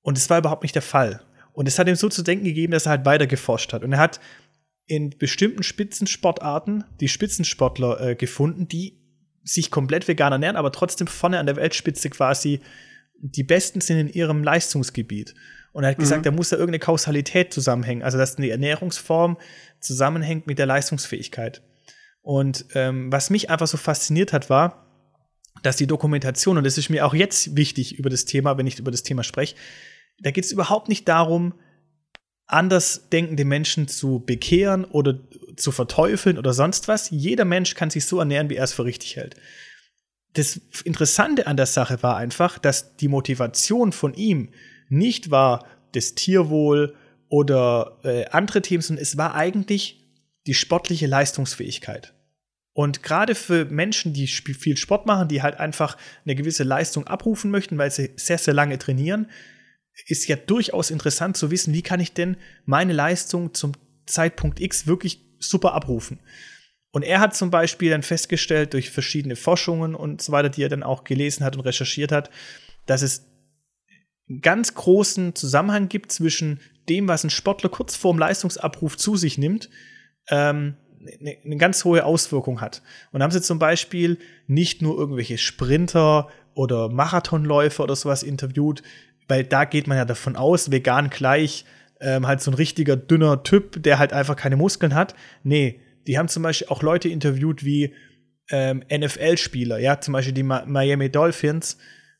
Und es war überhaupt nicht der Fall. Und es hat ihm so zu denken gegeben, dass er halt weiter geforscht hat. Und er hat in bestimmten Spitzensportarten die Spitzensportler äh, gefunden, die sich komplett vegan ernähren, aber trotzdem vorne an der Weltspitze quasi die Besten sind in ihrem Leistungsgebiet. Und er hat gesagt, mhm. da muss da irgendeine Kausalität zusammenhängen, also dass die Ernährungsform zusammenhängt mit der Leistungsfähigkeit. Und ähm, was mich einfach so fasziniert hat, war, dass die Dokumentation, und das ist mir auch jetzt wichtig über das Thema, wenn ich über das Thema spreche, da geht es überhaupt nicht darum, anders denkende Menschen zu bekehren oder zu verteufeln oder sonst was. Jeder Mensch kann sich so ernähren, wie er es für richtig hält. Das Interessante an der Sache war einfach, dass die Motivation von ihm nicht war das Tierwohl oder äh, andere Themen, sondern es war eigentlich die sportliche Leistungsfähigkeit. Und gerade für Menschen, die viel Sport machen, die halt einfach eine gewisse Leistung abrufen möchten, weil sie sehr, sehr lange trainieren, ist ja durchaus interessant zu wissen, wie kann ich denn meine Leistung zum Zeitpunkt X wirklich super abrufen. Und er hat zum Beispiel dann festgestellt, durch verschiedene Forschungen und so weiter, die er dann auch gelesen hat und recherchiert hat, dass es einen ganz großen Zusammenhang gibt zwischen dem, was ein Sportler kurz vorm Leistungsabruf zu sich nimmt, ähm, eine, eine ganz hohe Auswirkung hat. Und haben sie zum Beispiel nicht nur irgendwelche Sprinter oder Marathonläufer oder sowas interviewt, weil da geht man ja davon aus, vegan gleich ähm, halt so ein richtiger dünner Typ, der halt einfach keine Muskeln hat. Nee, die haben zum Beispiel auch Leute interviewt wie ähm, NFL-Spieler, ja, zum Beispiel die Ma Miami Dolphins,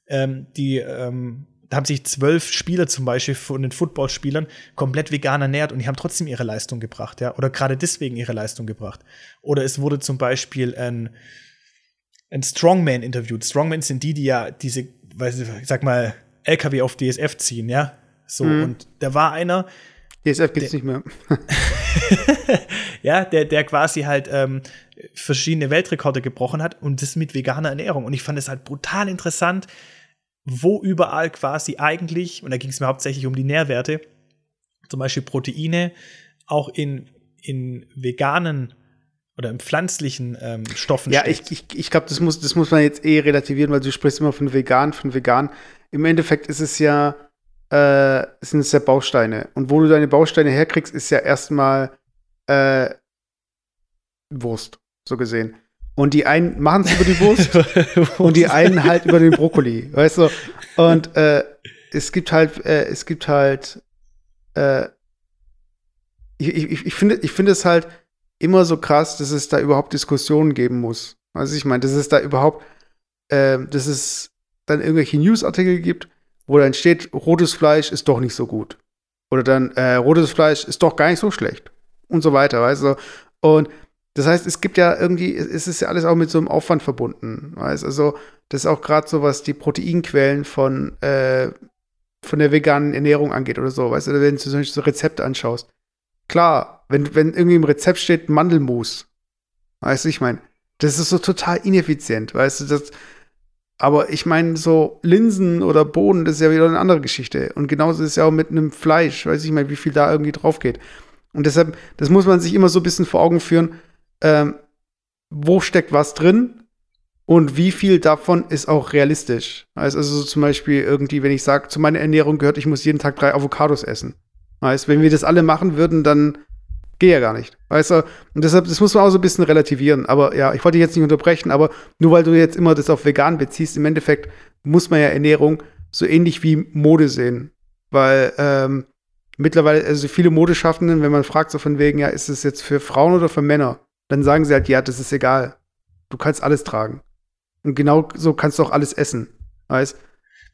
ähm, die ähm, da haben sich zwölf Spieler zum Beispiel von den Footballspielern komplett vegan ernährt und die haben trotzdem ihre Leistung gebracht, ja, oder gerade deswegen ihre Leistung gebracht. Oder es wurde zum Beispiel ein, ein Strongman interviewt. Strongmen sind die, die ja diese, weiß ich, sag mal, LKW auf DSF ziehen, ja. So, mhm. und da war einer. DSF gibt's der, nicht mehr. [laughs] ja, der, der quasi halt ähm, verschiedene Weltrekorde gebrochen hat und das mit veganer Ernährung. Und ich fand es halt brutal interessant, wo überall quasi eigentlich, und da ging es mir hauptsächlich um die Nährwerte, zum Beispiel Proteine, auch in, in veganen oder in pflanzlichen ähm, Stoffen Ja, steckt. ich, ich, ich glaube, das muss, das muss man jetzt eh relativieren, weil du sprichst immer von vegan, von vegan. Im Endeffekt ist es ja, äh, sind es ja Bausteine. Und wo du deine Bausteine herkriegst, ist ja erstmal äh, Wurst, so gesehen. Und die einen machen es über die [laughs] Wurst und die einen halt über den Brokkoli, weißt du? Und äh, es gibt halt, äh, es gibt halt, äh, ich, ich, ich, finde, ich finde es halt immer so krass, dass es da überhaupt Diskussionen geben muss. Also ich meine, dass es da überhaupt, äh, dass es dann irgendwelche Newsartikel gibt, wo dann steht, rotes Fleisch ist doch nicht so gut. Oder dann, äh, rotes Fleisch ist doch gar nicht so schlecht. Und so weiter, weißt du? Und das heißt, es gibt ja irgendwie, es ist ja alles auch mit so einem Aufwand verbunden. Weißt? Also, das ist auch gerade so, was die Proteinquellen von, äh, von der veganen Ernährung angeht oder so. Weißt du, wenn du zum Beispiel so Rezepte anschaust. Klar, wenn, wenn irgendwie im Rezept steht Mandelmus, weißt du, ich meine, das ist so total ineffizient, weißt du, das, aber ich meine, so Linsen oder Bohnen, das ist ja wieder eine andere Geschichte. Und genauso ist es ja auch mit einem Fleisch, weiß ich mal, wie viel da irgendwie drauf geht. Und deshalb, das muss man sich immer so ein bisschen vor Augen führen ähm, wo steckt was drin und wie viel davon ist auch realistisch. Also, also so zum Beispiel irgendwie, wenn ich sage, zu meiner Ernährung gehört, ich muss jeden Tag drei Avocados essen. Weißt, wenn wir das alle machen würden, dann geht ja gar nicht. Weißt du? Und deshalb, das muss man auch so ein bisschen relativieren. Aber ja, ich wollte dich jetzt nicht unterbrechen, aber nur weil du jetzt immer das auf vegan beziehst, im Endeffekt muss man ja Ernährung so ähnlich wie Mode sehen. Weil ähm, mittlerweile, also viele Modeschaffenden, wenn man fragt, so von wegen, ja, ist es jetzt für Frauen oder für Männer? Dann sagen sie halt, ja, das ist egal. Du kannst alles tragen. Und genau so kannst du auch alles essen. Weißt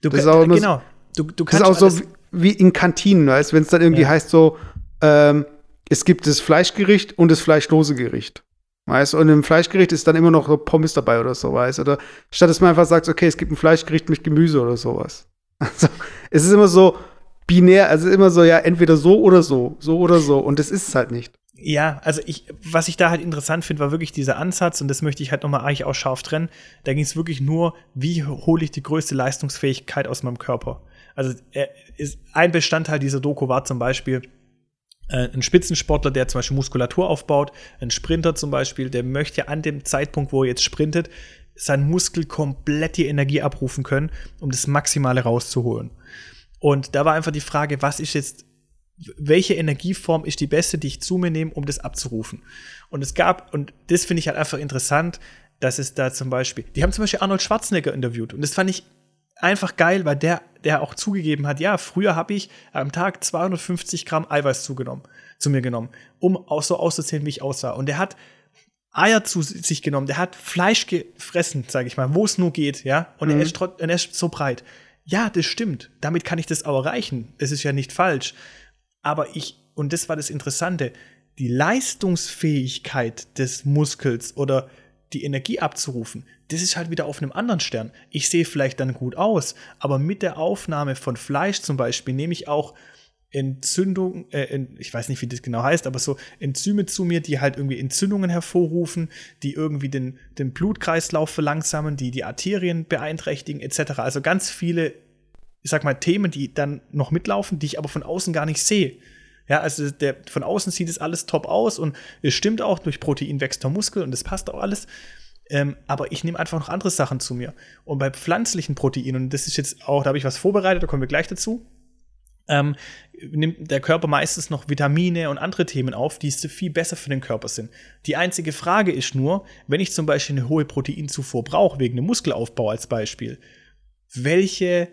du? Das ist auch genau. Du, du kannst das ist auch so wie in Kantinen, weißt wenn es dann irgendwie ja. heißt so, ähm, es gibt das Fleischgericht und das fleischlose Gericht. Weißt und im Fleischgericht ist dann immer noch so Pommes dabei oder so, weißt Oder statt dass man einfach sagt, okay, es gibt ein Fleischgericht mit Gemüse oder sowas. [laughs] Also, es ist immer so binär, also immer so, ja, entweder so oder so, so oder so. Und das ist es halt nicht. Ja, also ich, was ich da halt interessant finde, war wirklich dieser Ansatz, und das möchte ich halt nochmal eigentlich auch scharf trennen. Da ging es wirklich nur, wie hole ich die größte Leistungsfähigkeit aus meinem Körper. Also ist, ein Bestandteil dieser Doku war zum Beispiel äh, ein Spitzensportler, der zum Beispiel Muskulatur aufbaut, ein Sprinter zum Beispiel, der möchte an dem Zeitpunkt, wo er jetzt sprintet, sein Muskel komplett die Energie abrufen können, um das Maximale rauszuholen. Und da war einfach die Frage, was ist jetzt welche Energieform ist die beste, die ich zu mir nehme, um das abzurufen. Und es gab, und das finde ich halt einfach interessant, dass es da zum Beispiel, die haben zum Beispiel Arnold Schwarzenegger interviewt und das fand ich einfach geil, weil der, der auch zugegeben hat, ja, früher habe ich am Tag 250 Gramm Eiweiß zugenommen, zu mir genommen, um auch so auszusehen, wie ich aussah. Und der hat Eier zu sich genommen, der hat Fleisch gefressen, sage ich mal, wo es nur geht, ja, und mhm. er, ist, er ist so breit. Ja, das stimmt. Damit kann ich das auch erreichen. Es ist ja nicht falsch aber ich und das war das Interessante, die Leistungsfähigkeit des Muskels oder die Energie abzurufen, das ist halt wieder auf einem anderen Stern. Ich sehe vielleicht dann gut aus, aber mit der Aufnahme von Fleisch zum Beispiel nehme ich auch Entzündung, äh, ich weiß nicht, wie das genau heißt, aber so Enzyme zu mir, die halt irgendwie Entzündungen hervorrufen, die irgendwie den, den Blutkreislauf verlangsamen, die die Arterien beeinträchtigen, etc. Also ganz viele, ich sag mal, Themen, die dann noch mitlaufen, die ich aber von außen gar nicht sehe. Ja, also der, von außen sieht es alles top aus und es stimmt auch, durch Protein wächst der Muskel und es passt auch alles. Ähm, aber ich nehme einfach noch andere Sachen zu mir. Und bei pflanzlichen Proteinen, und das ist jetzt auch, da habe ich was vorbereitet, da kommen wir gleich dazu, ähm, nimmt der Körper meistens noch Vitamine und andere Themen auf, die viel besser für den Körper sind. Die einzige Frage ist nur, wenn ich zum Beispiel eine hohe Proteinzufuhr brauche, wegen einem Muskelaufbau als Beispiel, welche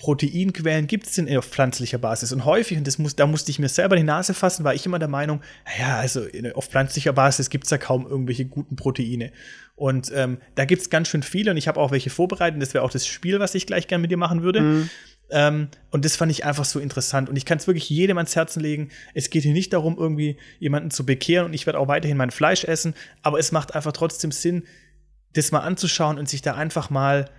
Proteinquellen gibt es denn auf pflanzlicher Basis? Und häufig, und das muss, da musste ich mir selber die Nase fassen, war ich immer der Meinung, ja, also auf pflanzlicher Basis gibt es ja kaum irgendwelche guten Proteine. Und ähm, da gibt es ganz schön viele und ich habe auch welche vorbereitet. Das wäre auch das Spiel, was ich gleich gerne mit dir machen würde. Mhm. Ähm, und das fand ich einfach so interessant. Und ich kann es wirklich jedem ans Herzen legen. Es geht hier nicht darum, irgendwie jemanden zu bekehren und ich werde auch weiterhin mein Fleisch essen. Aber es macht einfach trotzdem Sinn, das mal anzuschauen und sich da einfach mal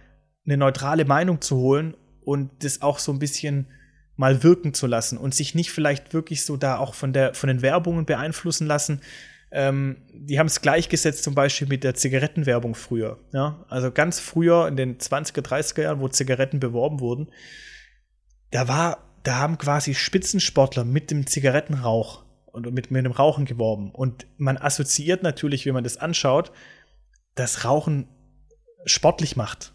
eine neutrale Meinung zu holen und das auch so ein bisschen mal wirken zu lassen und sich nicht vielleicht wirklich so da auch von, der, von den Werbungen beeinflussen lassen. Ähm, die haben es gleichgesetzt zum Beispiel mit der Zigarettenwerbung früher. Ja? Also ganz früher in den 20er, 30er Jahren, wo Zigaretten beworben wurden, da war, da haben quasi Spitzensportler mit dem Zigarettenrauch und mit, mit dem Rauchen geworben. Und man assoziiert natürlich, wenn man das anschaut, dass Rauchen sportlich macht.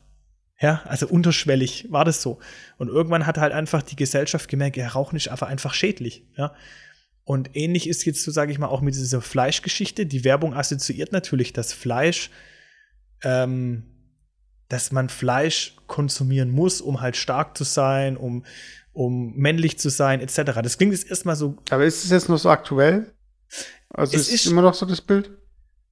Ja, also unterschwellig war das so. Und irgendwann hat halt einfach die Gesellschaft gemerkt, ja, Rauchen ist einfach, einfach schädlich. Ja. Und ähnlich ist jetzt so, sage ich mal, auch mit dieser Fleischgeschichte. Die Werbung assoziiert natürlich das Fleisch, ähm, dass man Fleisch konsumieren muss, um halt stark zu sein, um, um männlich zu sein, etc. Das klingt jetzt erstmal so. Aber ist es jetzt noch so aktuell? Also es ist, ist immer noch so das Bild?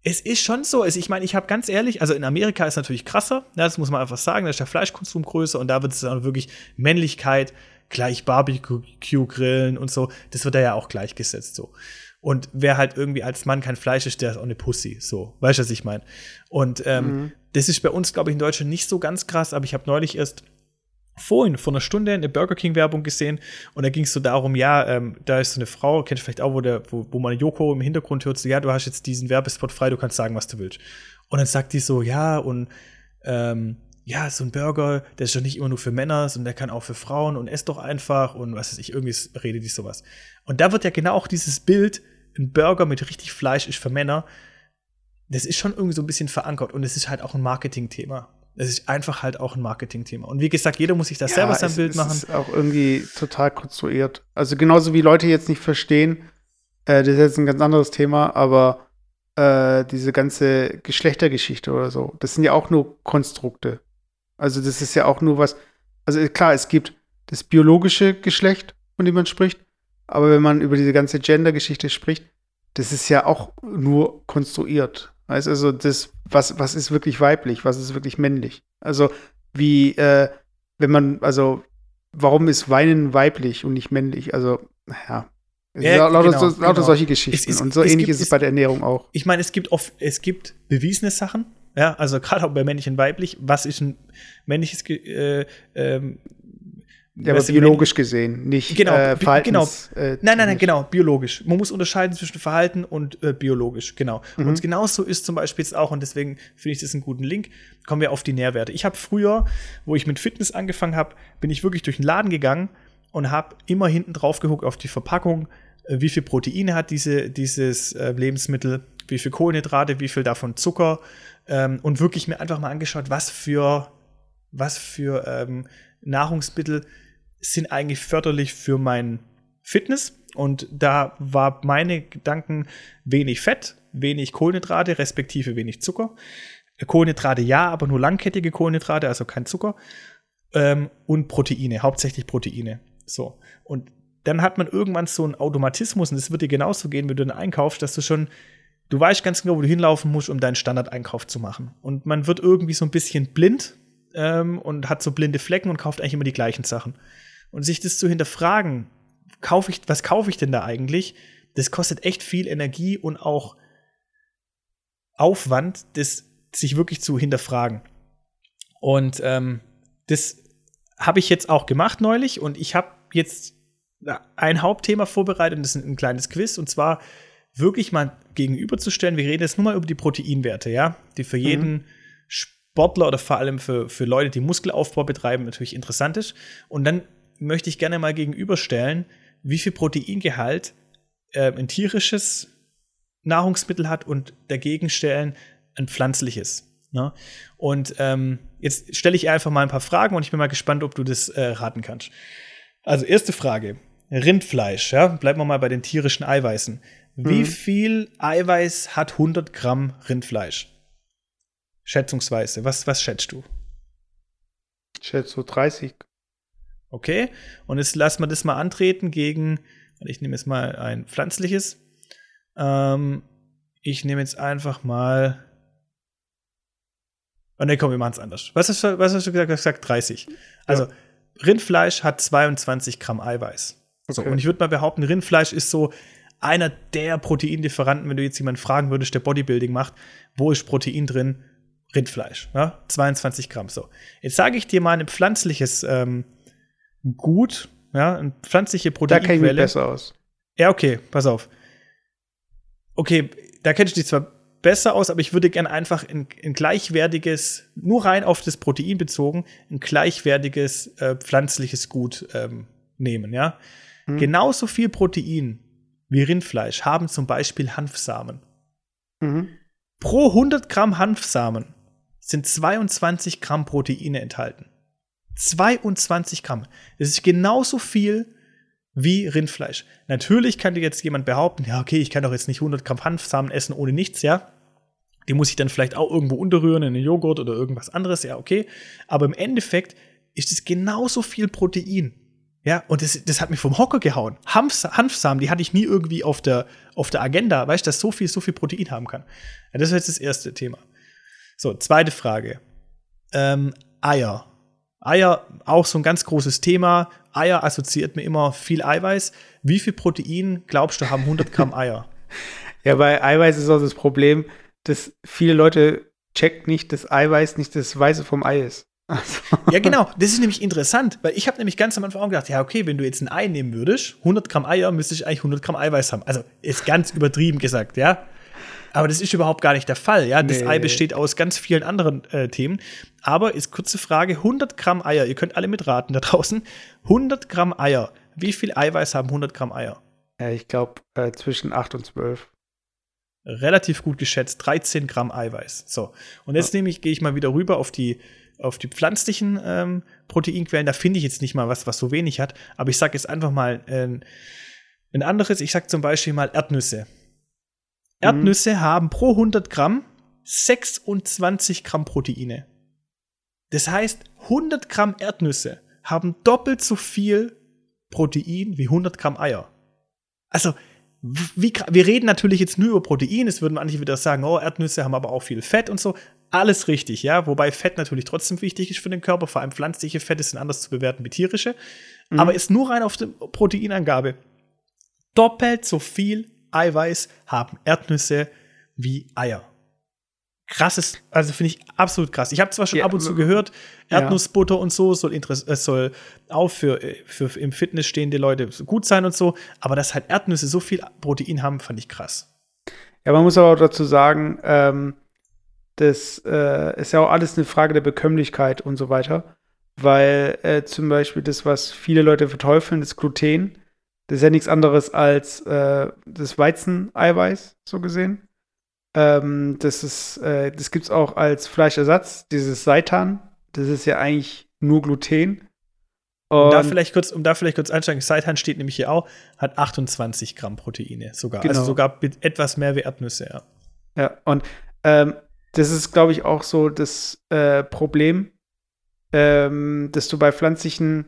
Es ist schon so. Also ich meine, ich habe ganz ehrlich, also in Amerika ist natürlich krasser, ja, das muss man einfach sagen, da ist der Fleischkonsum größer und da wird es dann wirklich Männlichkeit, gleich Barbecue-Grillen und so, das wird da ja auch gleichgesetzt so. Und wer halt irgendwie als Mann kein Fleisch ist, der ist auch eine Pussy. So, weißt du, was ich meine? Und ähm, mhm. das ist bei uns, glaube ich, in Deutschland nicht so ganz krass, aber ich habe neulich erst vorhin vor einer Stunde eine Burger King Werbung gesehen und da ging es so darum, ja, ähm, da ist so eine Frau, kennt vielleicht auch, wo, der, wo, wo man Joko im Hintergrund hört, so, ja, du hast jetzt diesen Werbespot frei, du kannst sagen, was du willst. Und dann sagt die so, ja, und ähm, ja, so ein Burger, der ist doch nicht immer nur für Männer, sondern der kann auch für Frauen und ess doch einfach und was weiß ich, irgendwie rede die sowas. Und da wird ja genau auch dieses Bild, ein Burger mit richtig Fleisch ist für Männer, das ist schon irgendwie so ein bisschen verankert und es ist halt auch ein Marketing-Thema. Es ist einfach halt auch ein Marketing-Thema. Und wie gesagt, jeder muss sich da ja, selber sein es, Bild machen. Es ist auch irgendwie total konstruiert. Also genauso wie Leute jetzt nicht verstehen, äh, das ist jetzt ein ganz anderes Thema, aber äh, diese ganze Geschlechtergeschichte oder so, das sind ja auch nur Konstrukte. Also das ist ja auch nur was, also klar, es gibt das biologische Geschlecht, von dem man spricht, aber wenn man über diese ganze Gender-Geschichte spricht, das ist ja auch nur konstruiert. Weißt also das, was, was ist wirklich weiblich, was ist wirklich männlich? Also, wie, äh, wenn man, also, warum ist Weinen weiblich und nicht männlich? Also, ja. Ja, lauter, genau, so, lauter genau. solche Geschichten. Es, es, und so ähnlich gibt, ist es bei der Ernährung auch. Ich meine, es gibt oft, es gibt bewiesene Sachen, ja, also gerade auch bei männlich und weiblich. Was ist ein männliches äh, ähm, ja, aber biologisch gesehen, nicht genau, äh, Verhaltens, genau. Äh, nein, nein, nein, genau, biologisch. Man muss unterscheiden zwischen Verhalten und äh, biologisch, genau. Mhm. Und genauso ist zum Beispiel jetzt auch, und deswegen finde ich das einen guten Link, kommen wir auf die Nährwerte. Ich habe früher, wo ich mit Fitness angefangen habe, bin ich wirklich durch den Laden gegangen und habe immer hinten drauf geguckt auf die Verpackung, äh, wie viel Proteine hat diese, dieses äh, Lebensmittel, wie viel Kohlenhydrate, wie viel davon Zucker ähm, und wirklich mir einfach mal angeschaut, was für, was für ähm, Nahrungsmittel sind eigentlich förderlich für mein Fitness. Und da war meine Gedanken wenig Fett, wenig Kohlenhydrate, respektive wenig Zucker. Kohlenhydrate ja, aber nur langkettige Kohlenhydrate, also kein Zucker. Ähm, und Proteine, hauptsächlich Proteine. So. Und dann hat man irgendwann so einen Automatismus, und es wird dir genauso gehen, wenn du dann einkaufst, dass du schon, du weißt ganz genau, wo du hinlaufen musst, um deinen Standardeinkauf zu machen. Und man wird irgendwie so ein bisschen blind ähm, und hat so blinde Flecken und kauft eigentlich immer die gleichen Sachen. Und sich das zu hinterfragen, kaufe ich, was kaufe ich denn da eigentlich? Das kostet echt viel Energie und auch Aufwand, das sich wirklich zu hinterfragen. Und ähm, das habe ich jetzt auch gemacht neulich und ich habe jetzt ein Hauptthema vorbereitet und das ist ein kleines Quiz und zwar wirklich mal gegenüberzustellen. Wir reden jetzt nur mal über die Proteinwerte, ja, die für mhm. jeden Sportler oder vor allem für, für Leute, die Muskelaufbau betreiben, natürlich interessant ist. Und dann möchte ich gerne mal gegenüberstellen, wie viel Proteingehalt äh, ein tierisches Nahrungsmittel hat und dagegen stellen ein pflanzliches. Ne? Und ähm, jetzt stelle ich einfach mal ein paar Fragen und ich bin mal gespannt, ob du das äh, raten kannst. Also erste Frage. Rindfleisch, ja, bleiben wir mal bei den tierischen Eiweißen. Wie mhm. viel Eiweiß hat 100 Gramm Rindfleisch? Schätzungsweise. Was, was schätzt du? Ich schätze so 30. Okay. Und jetzt lassen wir das mal antreten gegen, ich nehme jetzt mal ein pflanzliches. Ähm, ich nehme jetzt einfach mal. Oh ne, komm, wir machen es anders. Was hast, du, was hast du gesagt? Du hast gesagt 30. Also, ja. Rindfleisch hat 22 Gramm Eiweiß. Okay. So, und ich würde mal behaupten, Rindfleisch ist so einer der Proteinlieferanten, wenn du jetzt jemanden fragen würdest, der Bodybuilding macht, wo ist Protein drin? Rindfleisch, ja? 22 Gramm. So. Jetzt sage ich dir mal ein pflanzliches ähm, Gut, ja, eine pflanzliche Proteinquelle. Da kenne ich mich besser aus. Ja, okay, pass auf. Okay, da kennst du dich zwar besser aus, aber ich würde gerne einfach ein, ein, gleichwertiges, nur rein auf das Protein bezogen, ein gleichwertiges äh, pflanzliches Gut ähm, nehmen, ja. Hm. Genauso viel Protein wie Rindfleisch haben zum Beispiel Hanfsamen. Mhm. Pro 100 Gramm Hanfsamen sind 22 Gramm Proteine enthalten. 22 Gramm. Das ist genauso viel wie Rindfleisch. Natürlich dir jetzt jemand behaupten, ja, okay, ich kann doch jetzt nicht 100 Gramm Hanfsamen essen ohne nichts, ja. Die muss ich dann vielleicht auch irgendwo unterrühren in einen Joghurt oder irgendwas anderes, ja, okay. Aber im Endeffekt ist es genauso viel Protein. Ja, und das, das hat mich vom Hocker gehauen. Hanf, Hanfsamen, die hatte ich nie irgendwie auf der, auf der Agenda, weißt du, dass so viel, so viel Protein haben kann. Ja, das ist jetzt das erste Thema. So, zweite Frage. Ähm, Eier. Eier, auch so ein ganz großes Thema. Eier assoziiert mir immer viel Eiweiß. Wie viel Protein, glaubst du, haben 100 Gramm Eier? [laughs] ja, bei Eiweiß ist auch das Problem, dass viele Leute checken nicht, dass Eiweiß nicht das Weiße vom Ei ist. [laughs] Also. Ja, genau. Das ist nämlich interessant, weil ich habe nämlich ganz am Anfang auch gedacht, ja, okay, wenn du jetzt ein Ei nehmen würdest, 100 Gramm Eier, müsste ich eigentlich 100 Gramm Eiweiß haben. Also ist ganz übertrieben gesagt, ja. Aber das ist überhaupt gar nicht der Fall, ja. Das nee. Ei besteht aus ganz vielen anderen äh, Themen. Aber ist kurze Frage: 100 Gramm Eier, ihr könnt alle mitraten da draußen. 100 Gramm Eier. Wie viel Eiweiß haben 100 Gramm Eier? Ich glaube äh, zwischen 8 und 12 relativ gut geschätzt 13 Gramm Eiweiß. So, und jetzt ja. nehme ich, gehe ich mal wieder rüber auf die auf die pflanzlichen ähm, Proteinquellen, da finde ich jetzt nicht mal was, was so wenig hat. Aber ich sage jetzt einfach mal äh, ein anderes. Ich sage zum Beispiel mal Erdnüsse. Mhm. Erdnüsse haben pro 100 Gramm 26 Gramm Proteine. Das heißt, 100 Gramm Erdnüsse haben doppelt so viel Protein wie 100 Gramm Eier. Also, wie, wir reden natürlich jetzt nur über Protein. Es würden manche wieder sagen, oh, Erdnüsse haben aber auch viel Fett und so. Alles richtig, ja. Wobei Fett natürlich trotzdem wichtig ist für den Körper. Vor allem pflanzliche Fette sind anders zu bewerten wie tierische. Mhm. Aber ist nur rein auf die Proteinangabe. Doppelt so viel Eiweiß haben Erdnüsse wie Eier. Krasses, also finde ich absolut krass. Ich habe zwar schon ja, ab und zu gehört, Erdnussbutter ja. und so soll, äh, soll auch für, äh, für im Fitness stehende Leute gut sein und so, aber dass halt Erdnüsse so viel Protein haben, fand ich krass. Ja, man muss aber auch dazu sagen, ähm, das äh, ist ja auch alles eine Frage der Bekömmlichkeit und so weiter. Weil äh, zum Beispiel das, was viele Leute verteufeln, das Gluten, das ist ja nichts anderes als äh, das Weizeneiweiß, so gesehen. Ähm, das ist, äh, das gibt es auch als Fleischersatz, dieses Seitan. Das ist ja eigentlich nur Gluten. Und um da vielleicht kurz, um da vielleicht kurz einsteigen, Seitan steht nämlich hier auch, hat 28 Gramm Proteine sogar. Also genau. Also sogar etwas mehr wie Erdnüsse, ja. Ja, und ähm, das ist, glaube ich, auch so das äh, Problem, ähm, dass du bei pflanzlichen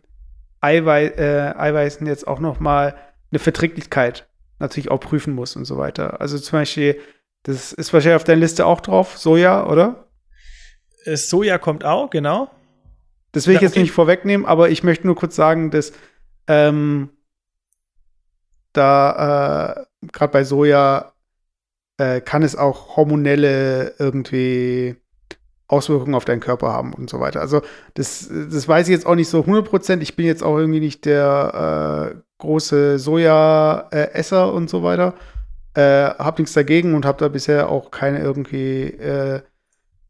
Eiwei äh, Eiweißen jetzt auch noch mal eine Verträglichkeit natürlich auch prüfen musst und so weiter. Also zum Beispiel, das ist wahrscheinlich auf deiner Liste auch drauf, Soja, oder? Äh, Soja kommt auch, genau. Das will ich ja, okay. jetzt nicht vorwegnehmen, aber ich möchte nur kurz sagen, dass ähm, da äh, gerade bei Soja äh, kann es auch hormonelle irgendwie Auswirkungen auf deinen Körper haben und so weiter. Also das, das weiß ich jetzt auch nicht so 100%. Ich bin jetzt auch irgendwie nicht der äh, große Soja-Esser und so weiter. Äh, hab nichts dagegen und habe da bisher auch keine irgendwie äh,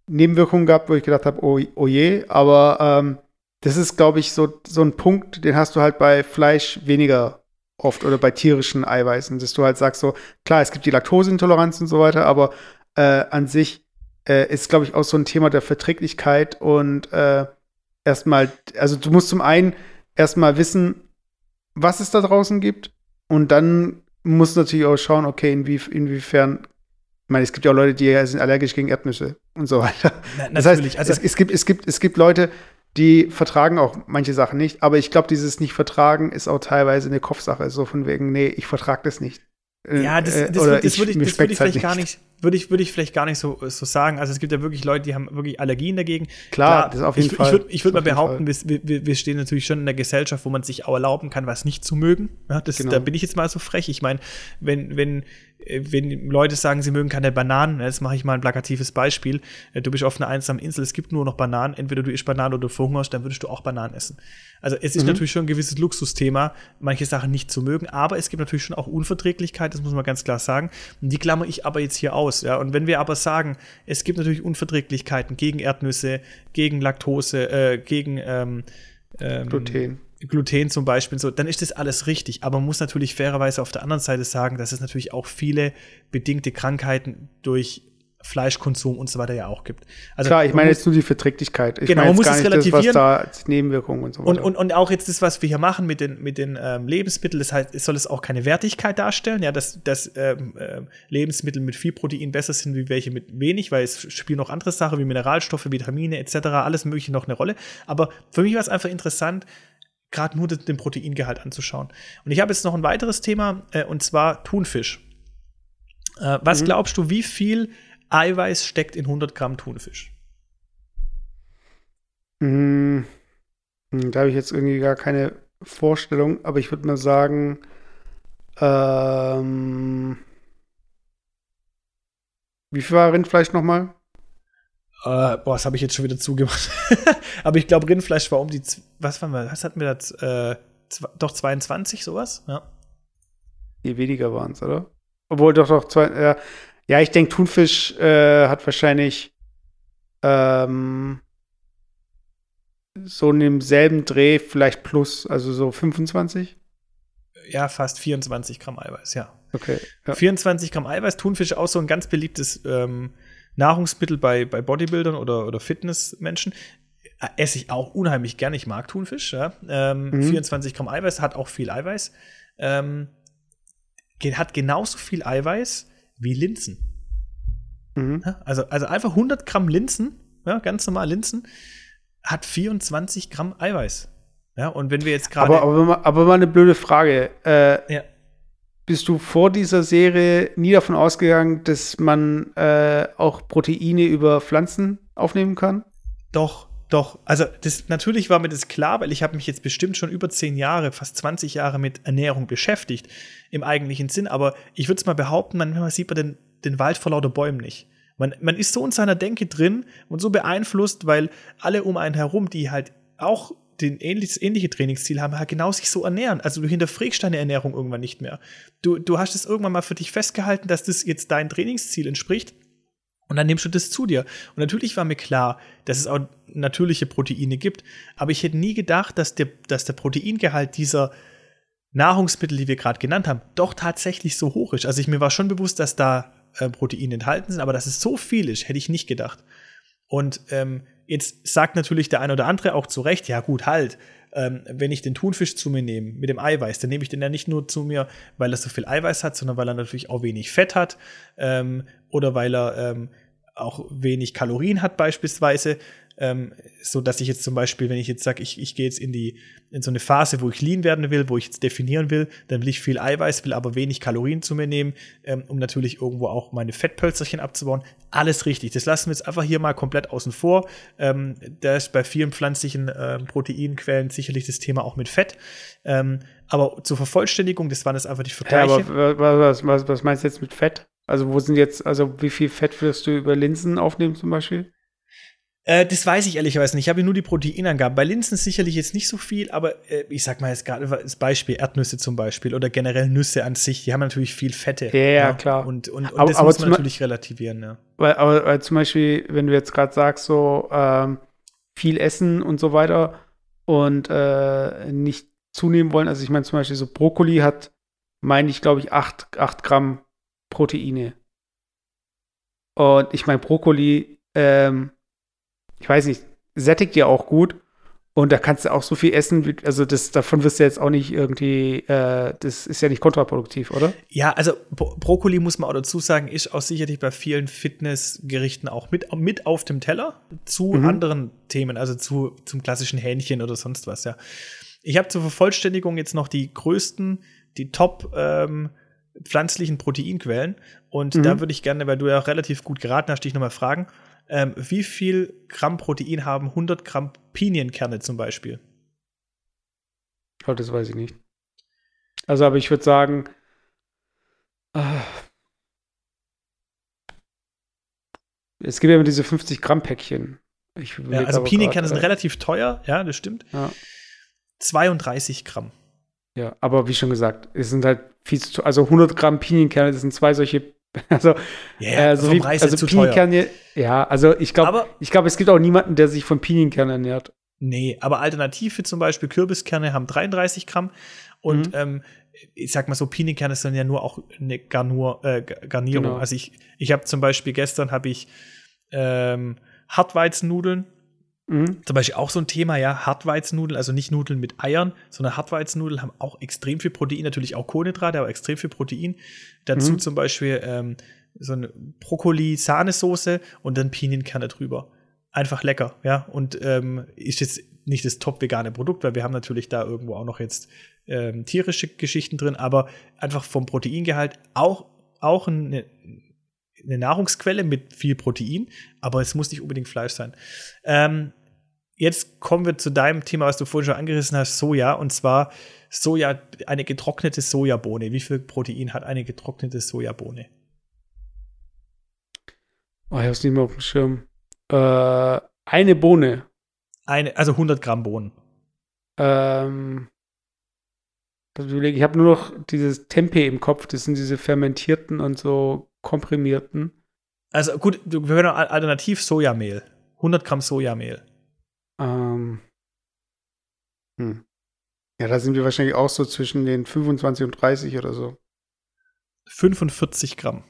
Nebenwirkungen gehabt, wo ich gedacht habe, oh, oh je. Aber ähm, das ist, glaube ich, so, so ein Punkt, den hast du halt bei Fleisch weniger oft oder bei tierischen Eiweißen, dass du halt sagst so, klar, es gibt die Laktoseintoleranz und so weiter, aber äh, an sich äh, ist, glaube ich, auch so ein Thema der Verträglichkeit und äh, erstmal, also du musst zum einen erstmal wissen, was es da draußen gibt und dann musst du natürlich auch schauen, okay, inwie, inwiefern ich meine, es gibt ja auch Leute, die sind allergisch gegen Erdnüsse und so weiter. Na, das heißt, also es, es, gibt, es, gibt, es gibt Leute, die vertragen auch manche Sachen nicht, aber ich glaube, dieses Nicht-Vertragen ist auch teilweise eine Kopfsache, so von wegen, nee, ich vertrage das nicht. Äh, ja, das, das, das, das würde ich, würd ich vielleicht halt gar nicht, würde ich, würde ich vielleicht gar nicht so, so sagen. Also es gibt ja wirklich Leute, die haben wirklich Allergien dagegen. Klar, Klar das auf jeden ich, Fall. Ich würde ich würd mal behaupten, wir, wir, wir stehen natürlich schon in einer Gesellschaft, wo man sich auch erlauben kann, was nicht zu mögen. Ja, das, genau. Da bin ich jetzt mal so frech. Ich meine, wenn, wenn äh, wenn Leute sagen, sie mögen keine Bananen, jetzt mache ich mal ein plakatives Beispiel. Äh, du bist auf einer einsamen Insel, es gibt nur noch Bananen, entweder du isst Bananen oder du verhungerst, dann würdest du auch Bananen essen. Also es ist mhm. natürlich schon ein gewisses Luxusthema, manche Sachen nicht zu mögen, aber es gibt natürlich schon auch Unverträglichkeit, das muss man ganz klar sagen. Und die klammer ich aber jetzt hier aus. Ja? Und wenn wir aber sagen, es gibt natürlich Unverträglichkeiten gegen Erdnüsse, gegen Laktose, äh, gegen ähm, ähm, Gluten. Gluten zum Beispiel, so, dann ist das alles richtig. Aber man muss natürlich fairerweise auf der anderen Seite sagen, dass es natürlich auch viele bedingte Krankheiten durch Fleischkonsum und so weiter ja auch gibt. Also, Klar, ich meine jetzt nur die Verträglichkeit. Ich genau, man muss es relativieren. Das, was da als Nebenwirkungen und so weiter. Und, und, und auch jetzt das, was wir hier machen mit den, mit den ähm, Lebensmitteln, das heißt, es soll es auch keine Wertigkeit darstellen, ja, dass, dass ähm, äh, Lebensmittel mit viel Protein besser sind wie welche mit wenig, weil es spielen noch andere Sachen wie Mineralstoffe, Vitamine etc., alles mögliche noch eine Rolle. Aber für mich war es einfach interessant, gerade nur den Proteingehalt anzuschauen. Und ich habe jetzt noch ein weiteres Thema, äh, und zwar Thunfisch. Äh, was mhm. glaubst du, wie viel Eiweiß steckt in 100 Gramm Thunfisch? Mhm. Da habe ich jetzt irgendwie gar keine Vorstellung, aber ich würde mal sagen, ähm, wie viel war Rindfleisch nochmal? Äh, boah, das habe ich jetzt schon wieder zugemacht. [laughs] Aber ich glaube, Rindfleisch war um die, was waren wir, was hatten wir da? Äh, doch 22, sowas? Ja. Die weniger waren es, oder? Obwohl doch doch zwei, äh, ja, ich denke, Thunfisch äh, hat wahrscheinlich ähm, so in demselben Dreh vielleicht plus, also so 25? Ja, fast 24 Gramm Eiweiß, ja. Okay. Ja. 24 Gramm Eiweiß, Thunfisch auch so ein ganz beliebtes ähm, Nahrungsmittel bei, bei Bodybuildern oder, oder Fitnessmenschen. Äh, esse ich auch unheimlich gerne. Ich mag Thunfisch. Ja. Ähm, mhm. 24 Gramm Eiweiß, hat auch viel Eiweiß. Ähm, hat genauso viel Eiweiß wie Linsen. Mhm. Also, also einfach 100 Gramm Linsen, ja, ganz normal Linsen, hat 24 Gramm Eiweiß. Ja, und wenn wir jetzt gerade. Aber, aber, aber, mal eine blöde Frage. Äh, ja bist du vor dieser Serie nie davon ausgegangen, dass man äh, auch Proteine über Pflanzen aufnehmen kann? Doch, doch. Also das natürlich war mir das klar, weil ich habe mich jetzt bestimmt schon über zehn Jahre, fast 20 Jahre mit Ernährung beschäftigt im eigentlichen Sinn. Aber ich würde es mal behaupten, manchmal sieht man den, den Wald vor lauter Bäumen nicht. Man, man ist so in seiner Denke drin und so beeinflusst, weil alle um einen herum, die halt auch den ähnliches, ähnliche Trainingsziel haben, halt genau sich so ernähren. Also du hinterfragst deine Ernährung irgendwann nicht mehr. Du, du hast es irgendwann mal für dich festgehalten, dass das jetzt dein Trainingsziel entspricht. Und dann nimmst du das zu dir. Und natürlich war mir klar, dass es auch natürliche Proteine gibt. Aber ich hätte nie gedacht, dass der, dass der Proteingehalt dieser Nahrungsmittel, die wir gerade genannt haben, doch tatsächlich so hoch ist. Also ich mir war schon bewusst, dass da äh, Proteine enthalten sind, aber dass es so viel ist, hätte ich nicht gedacht. Und ähm, Jetzt sagt natürlich der eine oder andere auch zu Recht, ja gut, halt, ähm, wenn ich den Thunfisch zu mir nehme mit dem Eiweiß, dann nehme ich den ja nicht nur zu mir, weil er so viel Eiweiß hat, sondern weil er natürlich auch wenig Fett hat ähm, oder weil er ähm, auch wenig Kalorien hat beispielsweise, ähm, so dass ich jetzt zum Beispiel, wenn ich jetzt sage, ich, ich gehe jetzt in die in so eine Phase, wo ich lean werden will, wo ich jetzt definieren will, dann will ich viel Eiweiß, will aber wenig Kalorien zu mir nehmen, ähm, um natürlich irgendwo auch meine Fettpölzerchen abzubauen. Alles richtig. Das lassen wir jetzt einfach hier mal komplett außen vor. Ähm, da ist bei vielen pflanzlichen äh, Proteinquellen sicherlich das Thema auch mit Fett. Ähm, aber zur Vervollständigung, das waren jetzt einfach die Vergleiche. Ja, aber was, was, was meinst du jetzt mit Fett? Also wo sind jetzt, also wie viel Fett wirst du über Linsen aufnehmen zum Beispiel? Äh, das weiß ich ehrlicherweise nicht. Ich habe nur die Proteinangaben. Bei Linsen sicherlich jetzt nicht so viel, aber äh, ich sag mal jetzt gerade das Beispiel Erdnüsse zum Beispiel oder generell Nüsse an sich, die haben natürlich viel Fette. Ja, ja klar. Und, und, und aber, das aber muss man natürlich relativieren, ja. Weil, aber, weil zum Beispiel, wenn du jetzt gerade sagst, so ähm, viel essen und so weiter und äh, nicht zunehmen wollen, also ich meine zum Beispiel so Brokkoli hat, meine ich, glaube ich, 8, 8 Gramm Proteine. Und ich meine, Brokkoli, ähm, ich weiß nicht, sättigt ja auch gut. Und da kannst du auch so viel essen, also das, davon wirst du jetzt auch nicht irgendwie, äh, das ist ja nicht kontraproduktiv, oder? Ja, also Bro Brokkoli muss man auch dazu sagen, ist auch sicherlich bei vielen Fitnessgerichten auch mit, mit auf dem Teller zu mhm. anderen Themen, also zu, zum klassischen Hähnchen oder sonst was, ja. Ich habe zur Vervollständigung jetzt noch die größten, die Top ähm, pflanzlichen Proteinquellen. Und mhm. da würde ich gerne, weil du ja relativ gut geraten hast, dich nochmal fragen, ähm, wie viel Gramm Protein haben 100 Gramm Pinienkerne zum Beispiel? Oh, das weiß ich nicht. Also, aber ich würde sagen, äh, es gibt ja immer diese 50 Gramm Päckchen. Ja, also Pinienkerne sind relativ teuer, ja, das stimmt. Ja. 32 Gramm. Ja, aber wie schon gesagt, es sind halt viel zu, also 100 Gramm Pinienkerne, das sind zwei solche [laughs] Also, yeah, äh, so wie, also Pinienkerne, ja, also ich glaube, ich glaube, es gibt auch niemanden, der sich von Pinienkernen ernährt. Nee, aber Alternative zum Beispiel Kürbiskerne haben 33 Gramm und mhm. ähm, ich sag mal so, Pinienkerne sind ja nur auch eine Garnur, äh, Garnierung. Genau. Also ich, ich habe zum Beispiel gestern habe ich ähm, Hartweizennudeln Mhm. Zum Beispiel auch so ein Thema, ja, Hartweizennudeln, also nicht Nudeln mit Eiern, sondern Hartweizennudeln haben auch extrem viel Protein, natürlich auch Kohlenhydrate, aber extrem viel Protein. Dazu mhm. zum Beispiel ähm, so eine Brokkoli-Sahnesoße und dann Pinienkerne drüber. Einfach lecker, ja. Und ähm, ist jetzt nicht das top vegane Produkt, weil wir haben natürlich da irgendwo auch noch jetzt ähm, tierische Geschichten drin, aber einfach vom Proteingehalt auch, auch eine, eine Nahrungsquelle mit viel Protein, aber es muss nicht unbedingt Fleisch sein. Ähm, jetzt kommen wir zu deinem Thema, was du vorhin schon angerissen hast, Soja. Und zwar Soja, eine getrocknete Sojabohne. Wie viel Protein hat eine getrocknete Sojabohne? Oh, ich hab's nicht mehr auf dem Schirm. Äh, eine Bohne. Eine, also 100 Gramm Bohnen. Ähm, ich habe nur noch dieses Tempeh im Kopf. Das sind diese fermentierten und so komprimierten. Also gut, wir können alternativ Sojamehl. 100 Gramm Sojamehl. Ähm. Hm. Ja, da sind wir wahrscheinlich auch so zwischen den 25 und 30 oder so. 45 Gramm.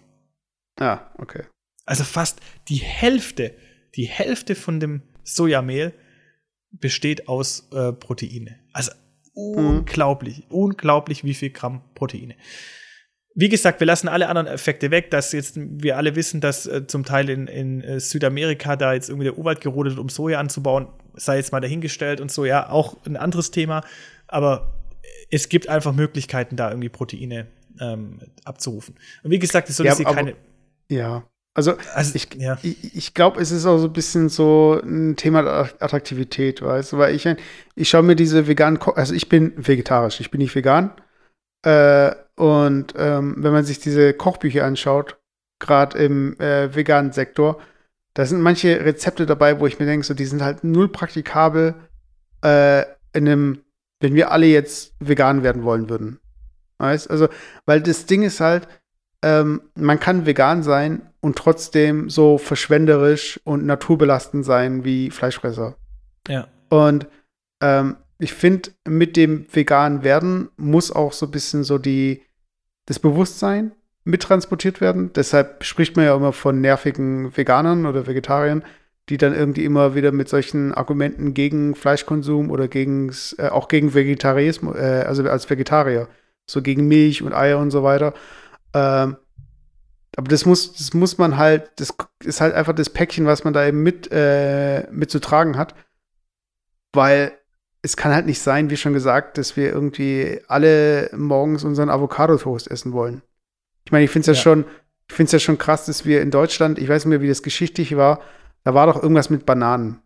Ah, okay. Also fast die Hälfte, die Hälfte von dem Sojamehl besteht aus äh, Proteine. Also mhm. unglaublich, mhm. unglaublich, wie viel Gramm Proteine. Wie gesagt, wir lassen alle anderen Effekte weg, dass jetzt wir alle wissen, dass äh, zum Teil in, in äh, Südamerika da jetzt irgendwie der Urwald gerodet wird, um Soja anzubauen, sei jetzt mal dahingestellt und so, ja, auch ein anderes Thema. Aber es gibt einfach Möglichkeiten, da irgendwie Proteine ähm, abzurufen. Und wie gesagt, es soll ja, keine. Ja, also, also ich, ja. ich, ich glaube, es ist auch so ein bisschen so ein Thema der Attraktivität, weißt du, weil ich, ich schaue mir diese veganen, also ich bin vegetarisch, ich bin nicht vegan. Äh, und ähm, wenn man sich diese Kochbücher anschaut, gerade im äh, veganen Sektor, da sind manche Rezepte dabei, wo ich mir denke, so, die sind halt null praktikabel äh, in einem, wenn wir alle jetzt vegan werden wollen würden. Weißt? Also, weil das Ding ist halt, ähm, man kann vegan sein und trotzdem so verschwenderisch und naturbelastend sein wie Fleischfresser. Ja. Und ähm, ich finde, mit dem vegan werden muss auch so ein bisschen so die, das Bewusstsein mittransportiert werden. Deshalb spricht man ja immer von nervigen Veganern oder Vegetariern, die dann irgendwie immer wieder mit solchen Argumenten gegen Fleischkonsum oder gegen, äh, auch gegen Vegetarismus, äh, also als Vegetarier, so gegen Milch und Eier und so weiter. Ähm, aber das muss, das muss man halt, das ist halt einfach das Päckchen, was man da eben mit, äh, mitzutragen hat. Weil es kann halt nicht sein, wie schon gesagt, dass wir irgendwie alle morgens unseren Avocado-Toast essen wollen. Ich meine, ich finde es ja, ja, schon, ich finde es ja schon krass, dass wir in Deutschland, ich weiß nicht mehr, wie das geschichtlich war, da war doch irgendwas mit Bananen.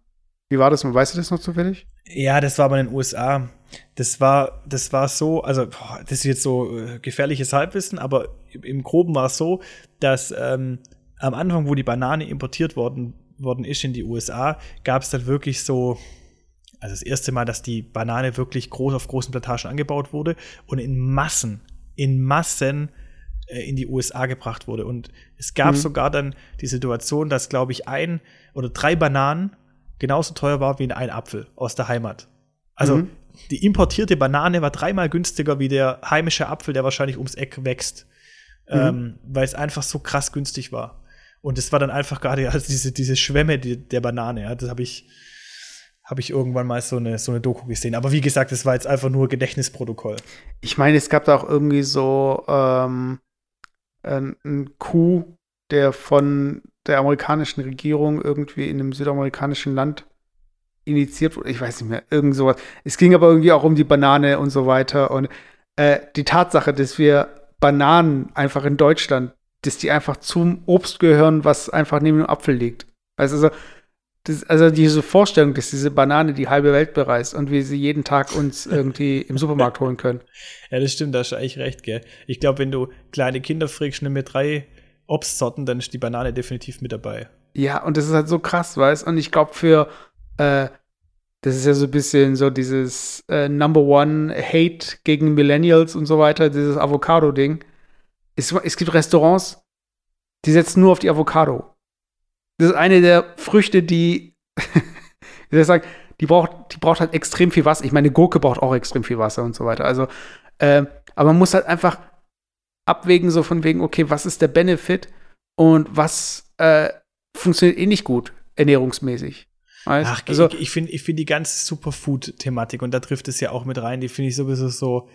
Wie war das? Weißt du das noch zufällig? Ja, das war aber in den USA. Das war, das war so, also boah, das ist jetzt so äh, gefährliches Halbwissen, aber im Groben war es so, dass ähm, am Anfang, wo die Banane importiert worden, worden ist in die USA, gab es dann wirklich so, also das erste Mal, dass die Banane wirklich groß auf großen Plantagen angebaut wurde und in Massen, in Massen äh, in die USA gebracht wurde. Und es gab mhm. sogar dann die Situation, dass, glaube ich, ein oder drei Bananen genauso teuer war wie ein Apfel aus der Heimat. Also mhm. die importierte Banane war dreimal günstiger wie der heimische Apfel, der wahrscheinlich ums Eck wächst, mhm. ähm, weil es einfach so krass günstig war. Und es war dann einfach gerade [laughs] also diese, diese Schwämme die, der Banane. Ja, das habe ich, hab ich irgendwann mal so eine, so eine Doku gesehen. Aber wie gesagt, das war jetzt einfach nur Gedächtnisprotokoll. Ich meine, es gab da auch irgendwie so ähm, ein Coup, der von der amerikanischen Regierung irgendwie in einem südamerikanischen Land initiiert wurde. Ich weiß nicht mehr, irgend sowas. Es ging aber irgendwie auch um die Banane und so weiter. Und äh, die Tatsache, dass wir Bananen einfach in Deutschland, dass die einfach zum Obst gehören, was einfach neben dem Apfel liegt. Also, das, also diese Vorstellung, dass diese Banane die halbe Welt bereist und wir sie jeden Tag uns [laughs] irgendwie im Supermarkt holen können. Ja, das stimmt, da hast du eigentlich recht, gell. Ich glaube, wenn du kleine Kinder fragst, nimm mir drei Obstsorten, dann ist die Banane definitiv mit dabei. Ja, und das ist halt so krass, weißt Und ich glaube, für äh, das ist ja so ein bisschen so dieses äh, Number One Hate gegen Millennials und so weiter, dieses Avocado-Ding. Es, es gibt Restaurants, die setzen nur auf die Avocado. Das ist eine der Früchte, die, [laughs] wie soll ich sagen, die braucht, die braucht halt extrem viel Wasser. Ich meine, Gurke braucht auch extrem viel Wasser und so weiter. Also, äh, aber man muss halt einfach abwägen, so von wegen, okay, was ist der Benefit und was äh, funktioniert eh nicht gut, ernährungsmäßig. Weißt? Ach, also, ich, ich finde ich find die ganze Superfood-Thematik, und da trifft es ja auch mit rein, die finde ich sowieso so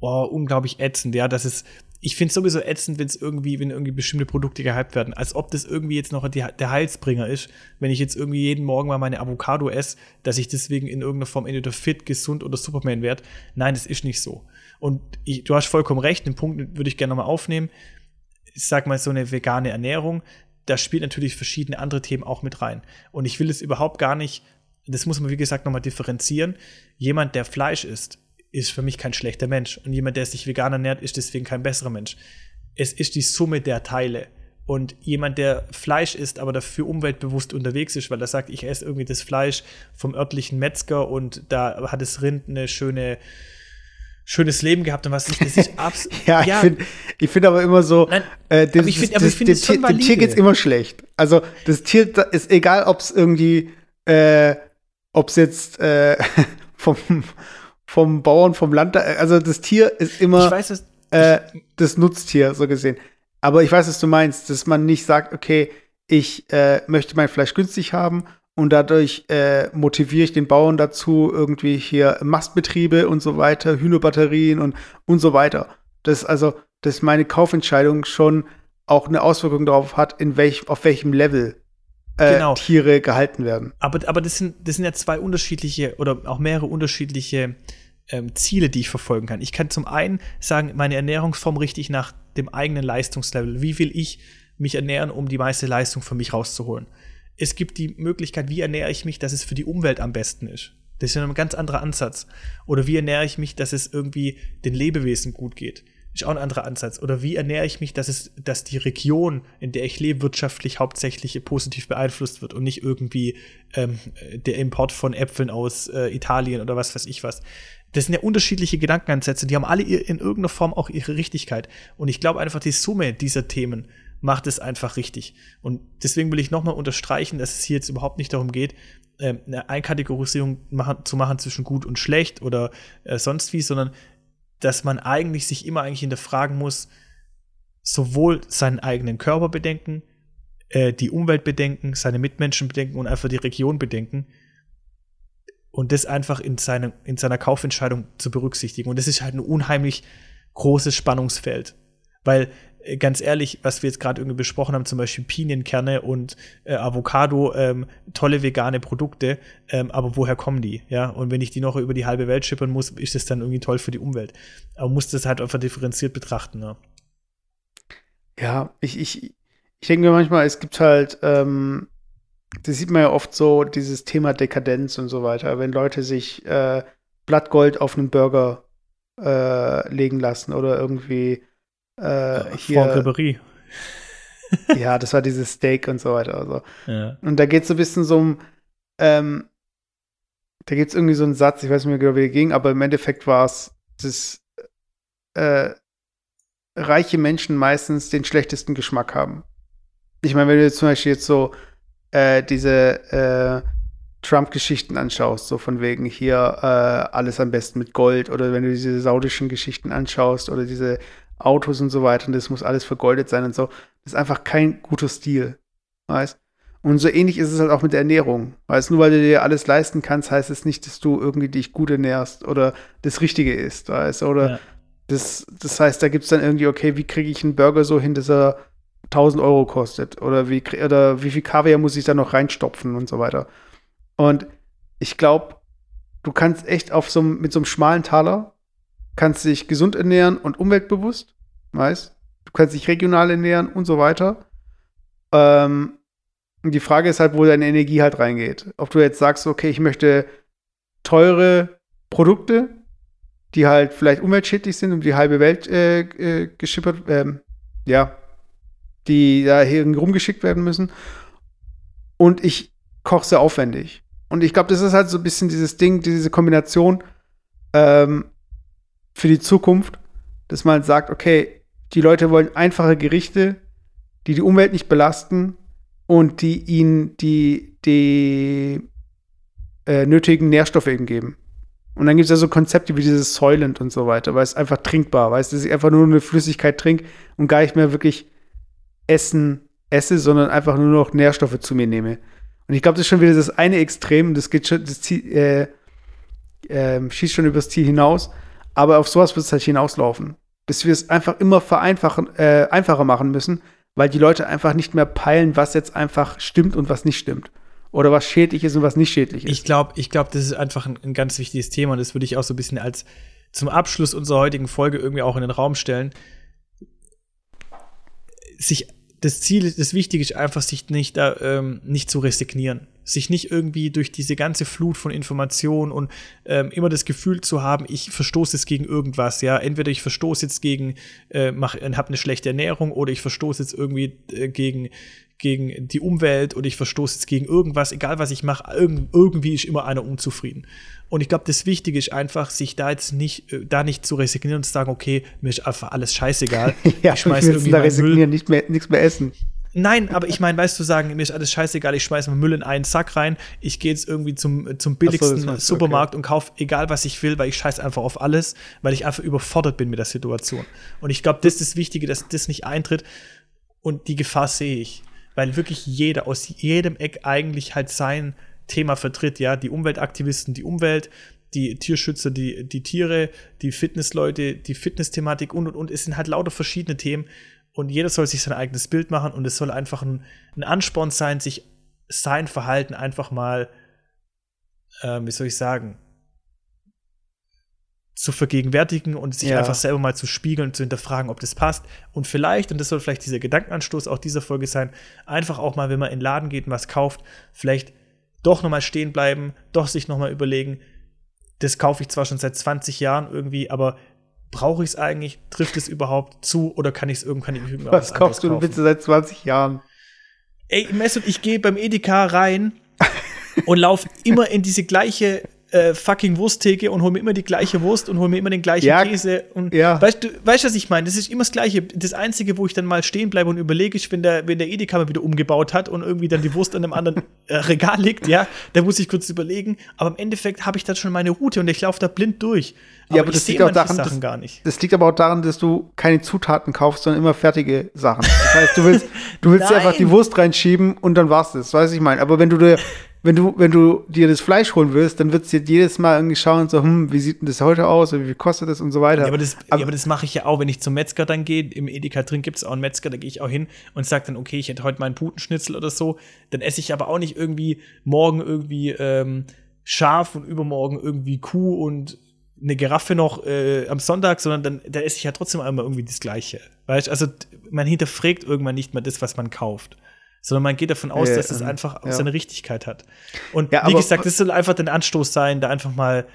oh, unglaublich ätzend, ja, das ist, ich finde es sowieso ätzend, wenn es irgendwie, wenn irgendwie bestimmte Produkte gehypt werden, als ob das irgendwie jetzt noch die, der Heilsbringer ist, wenn ich jetzt irgendwie jeden Morgen mal meine Avocado esse, dass ich deswegen in irgendeiner Form entweder fit, gesund oder Superman werde. Nein, das ist nicht so. Und ich, du hast vollkommen recht, den Punkt würde ich gerne nochmal aufnehmen. Ich sag mal, so eine vegane Ernährung, da spielt natürlich verschiedene andere Themen auch mit rein. Und ich will es überhaupt gar nicht, das muss man wie gesagt nochmal differenzieren. Jemand, der Fleisch isst, ist für mich kein schlechter Mensch. Und jemand, der sich vegan ernährt, ist deswegen kein besserer Mensch. Es ist die Summe der Teile. Und jemand, der Fleisch isst, aber dafür umweltbewusst unterwegs ist, weil er sagt, ich esse irgendwie das Fleisch vom örtlichen Metzger und da hat das Rind eine schöne schönes Leben gehabt und was nicht. Das ist [laughs] absolut. ja, ja, ich finde ich find aber immer so, Nein, äh, das, aber ich find, aber ich find das, dem, dem Tier geht's immer schlecht. Also das Tier ist egal, ob es irgendwie, äh, ob es jetzt äh, [laughs] vom, vom Bauern, vom Land, also das Tier ist immer weiß, dass, äh, das Nutztier, so gesehen. Aber ich weiß, was du meinst, dass man nicht sagt, okay, ich äh, möchte mein Fleisch günstig haben und dadurch äh, motiviere ich den Bauern dazu, irgendwie hier Mastbetriebe und so weiter, Hühnerbatterien und, und so weiter. Das also, dass meine Kaufentscheidung schon auch eine Auswirkung darauf hat, in welch, auf welchem Level äh, genau. Tiere gehalten werden. Aber, aber das, sind, das sind ja zwei unterschiedliche oder auch mehrere unterschiedliche ähm, Ziele, die ich verfolgen kann. Ich kann zum einen sagen, meine Ernährungsform richte ich nach dem eigenen Leistungslevel. Wie will ich mich ernähren, um die meiste Leistung für mich rauszuholen? es gibt die Möglichkeit, wie ernähre ich mich, dass es für die Umwelt am besten ist. Das ist ja ein ganz anderer Ansatz. Oder wie ernähre ich mich, dass es irgendwie den Lebewesen gut geht. Ist auch ein anderer Ansatz. Oder wie ernähre ich mich, dass es, dass die Region, in der ich lebe, wirtschaftlich hauptsächlich positiv beeinflusst wird und nicht irgendwie ähm, der Import von Äpfeln aus äh, Italien oder was weiß ich was. Das sind ja unterschiedliche Gedankenansätze, die haben alle in irgendeiner Form auch ihre Richtigkeit. Und ich glaube einfach, die Summe dieser Themen macht es einfach richtig. Und deswegen will ich nochmal unterstreichen, dass es hier jetzt überhaupt nicht darum geht, ähm, eine Einkategorisierung zu machen zwischen gut und schlecht oder äh, sonst wie, sondern dass man eigentlich sich immer eigentlich hinterfragen muss, sowohl seinen eigenen Körper bedenken, äh, die Umwelt bedenken, seine Mitmenschen bedenken und einfach die Region bedenken und das einfach in, seine, in seiner Kaufentscheidung zu berücksichtigen. Und das ist halt ein unheimlich großes Spannungsfeld. Weil äh, ganz ehrlich, was wir jetzt gerade irgendwie besprochen haben, zum Beispiel Pinienkerne und äh, Avocado, ähm, tolle vegane Produkte, ähm, aber woher kommen die? Ja, und wenn ich die noch über die halbe Welt schippern muss, ist das dann irgendwie toll für die Umwelt. Aber muss das halt einfach differenziert betrachten. Ja, ja ich, ich, ich denke mir manchmal, es gibt halt, ähm, das sieht man ja oft so, dieses Thema Dekadenz und so weiter, wenn Leute sich äh, Blattgold auf einen Burger äh, legen lassen oder irgendwie äh, hier. [laughs] Ja, das war dieses Steak und so weiter. Also. Ja. Und da geht es so ein bisschen so um, ähm, da gibt es irgendwie so einen Satz, ich weiß nicht mehr genau, wie der ging, aber im Endeffekt war es, dass äh, reiche Menschen meistens den schlechtesten Geschmack haben. Ich meine, wenn du zum Beispiel jetzt so äh, diese äh, Trump-Geschichten anschaust, so von wegen hier äh, alles am besten mit Gold oder wenn du diese saudischen Geschichten anschaust oder diese Autos und so weiter und das muss alles vergoldet sein und so, das ist einfach kein guter Stil, weißt? Und so ähnlich ist es halt auch mit der Ernährung. Weißt nur weil du dir alles leisten kannst, heißt es nicht, dass du irgendwie dich gut ernährst oder das Richtige isst, weißt Oder ja. das, das heißt, da gibt es dann irgendwie, okay, wie kriege ich einen Burger so hin, dass er 1000 Euro kostet? Oder wie, oder wie viel Kaviar muss ich da noch reinstopfen und so weiter? Und ich glaube, du kannst echt auf so mit so einem schmalen Taler kannst dich gesund ernähren und umweltbewusst, weißt? Du kannst dich regional ernähren und so weiter. Ähm, die Frage ist halt, wo deine Energie halt reingeht. Ob du jetzt sagst, okay, ich möchte teure Produkte, die halt vielleicht umweltschädlich sind und die halbe Welt äh, äh, geschippert, ähm, ja, die da rumgeschickt werden müssen. Und ich koche sehr aufwendig. Und ich glaube, das ist halt so ein bisschen dieses Ding, diese Kombination ähm, für die Zukunft, dass man halt sagt, okay, die Leute wollen einfache Gerichte, die die Umwelt nicht belasten und die ihnen die, die äh, nötigen Nährstoffe eben geben. Und dann gibt es ja so Konzepte wie dieses Soylent und so weiter, weil es einfach trinkbar, du, dass ich einfach nur eine Flüssigkeit trinke und gar nicht mehr wirklich Essen esse, sondern einfach nur noch Nährstoffe zu mir nehme. Und ich glaube, das ist schon wieder das eine Extrem, das geht schon, das Ziel, äh, äh, schießt schon übers Ziel hinaus. Aber auf sowas wird es halt hinauslaufen. Dass wir es einfach immer vereinfachen, äh, einfacher machen müssen, weil die Leute einfach nicht mehr peilen, was jetzt einfach stimmt und was nicht stimmt. Oder was schädlich ist und was nicht schädlich ist. Ich glaube, ich glaub, das ist einfach ein, ein ganz wichtiges Thema und das würde ich auch so ein bisschen als zum Abschluss unserer heutigen Folge irgendwie auch in den Raum stellen. Sich das Ziel, das Wichtige ist einfach, sich nicht da ähm, nicht zu resignieren, sich nicht irgendwie durch diese ganze Flut von Informationen und ähm, immer das Gefühl zu haben, ich verstoße jetzt gegen irgendwas, ja, entweder ich verstoße jetzt gegen, äh, mach, habe eine schlechte Ernährung oder ich verstoße jetzt irgendwie äh, gegen gegen die Umwelt oder ich verstoße jetzt gegen irgendwas, egal was ich mache, irg irgendwie ist immer einer unzufrieden. Und ich glaube, das Wichtige ist einfach, sich da jetzt nicht, äh, da nicht zu resignieren und zu sagen, okay, mir ist einfach alles scheißegal. [laughs] ja, ich schmeiße irgendwie da resignieren, nicht mehr, nichts mehr essen. Nein, aber ich meine, weißt du, sagen, mir ist alles scheißegal, ich schmeiße Müll in einen Sack rein, ich gehe jetzt irgendwie zum, zum billigsten so, Supermarkt okay. und kaufe egal, was ich will, weil ich scheiße einfach auf alles, weil ich einfach überfordert bin mit der Situation. Und ich glaube, das ist das Wichtige, dass das nicht eintritt und die Gefahr sehe ich. Weil wirklich jeder aus jedem Eck eigentlich halt sein Thema vertritt, ja, die Umweltaktivisten, die Umwelt, die Tierschützer, die, die Tiere, die Fitnessleute, die Fitnessthematik und und und. Es sind halt lauter verschiedene Themen und jeder soll sich sein eigenes Bild machen und es soll einfach ein, ein Ansporn sein, sich sein Verhalten einfach mal, äh, wie soll ich sagen, zu vergegenwärtigen und sich ja. einfach selber mal zu spiegeln und zu hinterfragen, ob das passt. Und vielleicht, und das soll vielleicht dieser Gedankenanstoß auch dieser Folge sein, einfach auch mal, wenn man in den Laden geht und was kauft, vielleicht doch nochmal stehen bleiben, doch sich nochmal überlegen, das kaufe ich zwar schon seit 20 Jahren irgendwie, aber brauche ich es eigentlich? Trifft es überhaupt zu oder kann ich es irgendwann in irgendwas Was kaufst du bitte seit 20 Jahren? Ey, Mesut, ich gehe beim Edeka rein [laughs] und laufe immer in diese gleiche äh, fucking Wursttheke und hol mir immer die gleiche Wurst und hol mir immer den gleichen ja, Käse. Und ja. weißt du, weißt, was ich meine? Das ist immer das Gleiche. Das Einzige, wo ich dann mal stehen bleibe und überlege, ist, wenn der, wenn der Edeka mal wieder umgebaut hat und irgendwie dann die Wurst an einem anderen äh, Regal liegt, ja, da muss ich kurz überlegen. Aber im Endeffekt habe ich dann schon meine Route und ich laufe da blind durch. Aber ja, aber das liegt auch daran, das, gar nicht. das liegt aber auch daran, dass du keine Zutaten kaufst, sondern immer fertige Sachen. Das heißt, du willst, du willst dir einfach die Wurst reinschieben und dann war's das. Weiß ich meine. Aber wenn du dir wenn du, wenn du dir das Fleisch holen willst, dann würdest du jedes Mal irgendwie schauen, so, hm, wie sieht denn das heute aus und wie kostet das und so weiter. Ja, aber das, aber, ja, das mache ich ja auch, wenn ich zum Metzger dann gehe. Im Edeka drin gibt es auch einen Metzger, da gehe ich auch hin und sage dann, okay, ich hätte heute meinen Putenschnitzel oder so. Dann esse ich aber auch nicht irgendwie morgen irgendwie ähm, Schaf und übermorgen irgendwie Kuh und eine Giraffe noch äh, am Sonntag, sondern dann, dann esse ich ja trotzdem einmal irgendwie das Gleiche. Weißt also man hinterfragt irgendwann nicht mehr das, was man kauft. Sondern man geht davon aus, äh, dass es einfach auch ja. seine Richtigkeit hat. Und ja, wie gesagt, das soll einfach den Anstoß sein, da einfach mal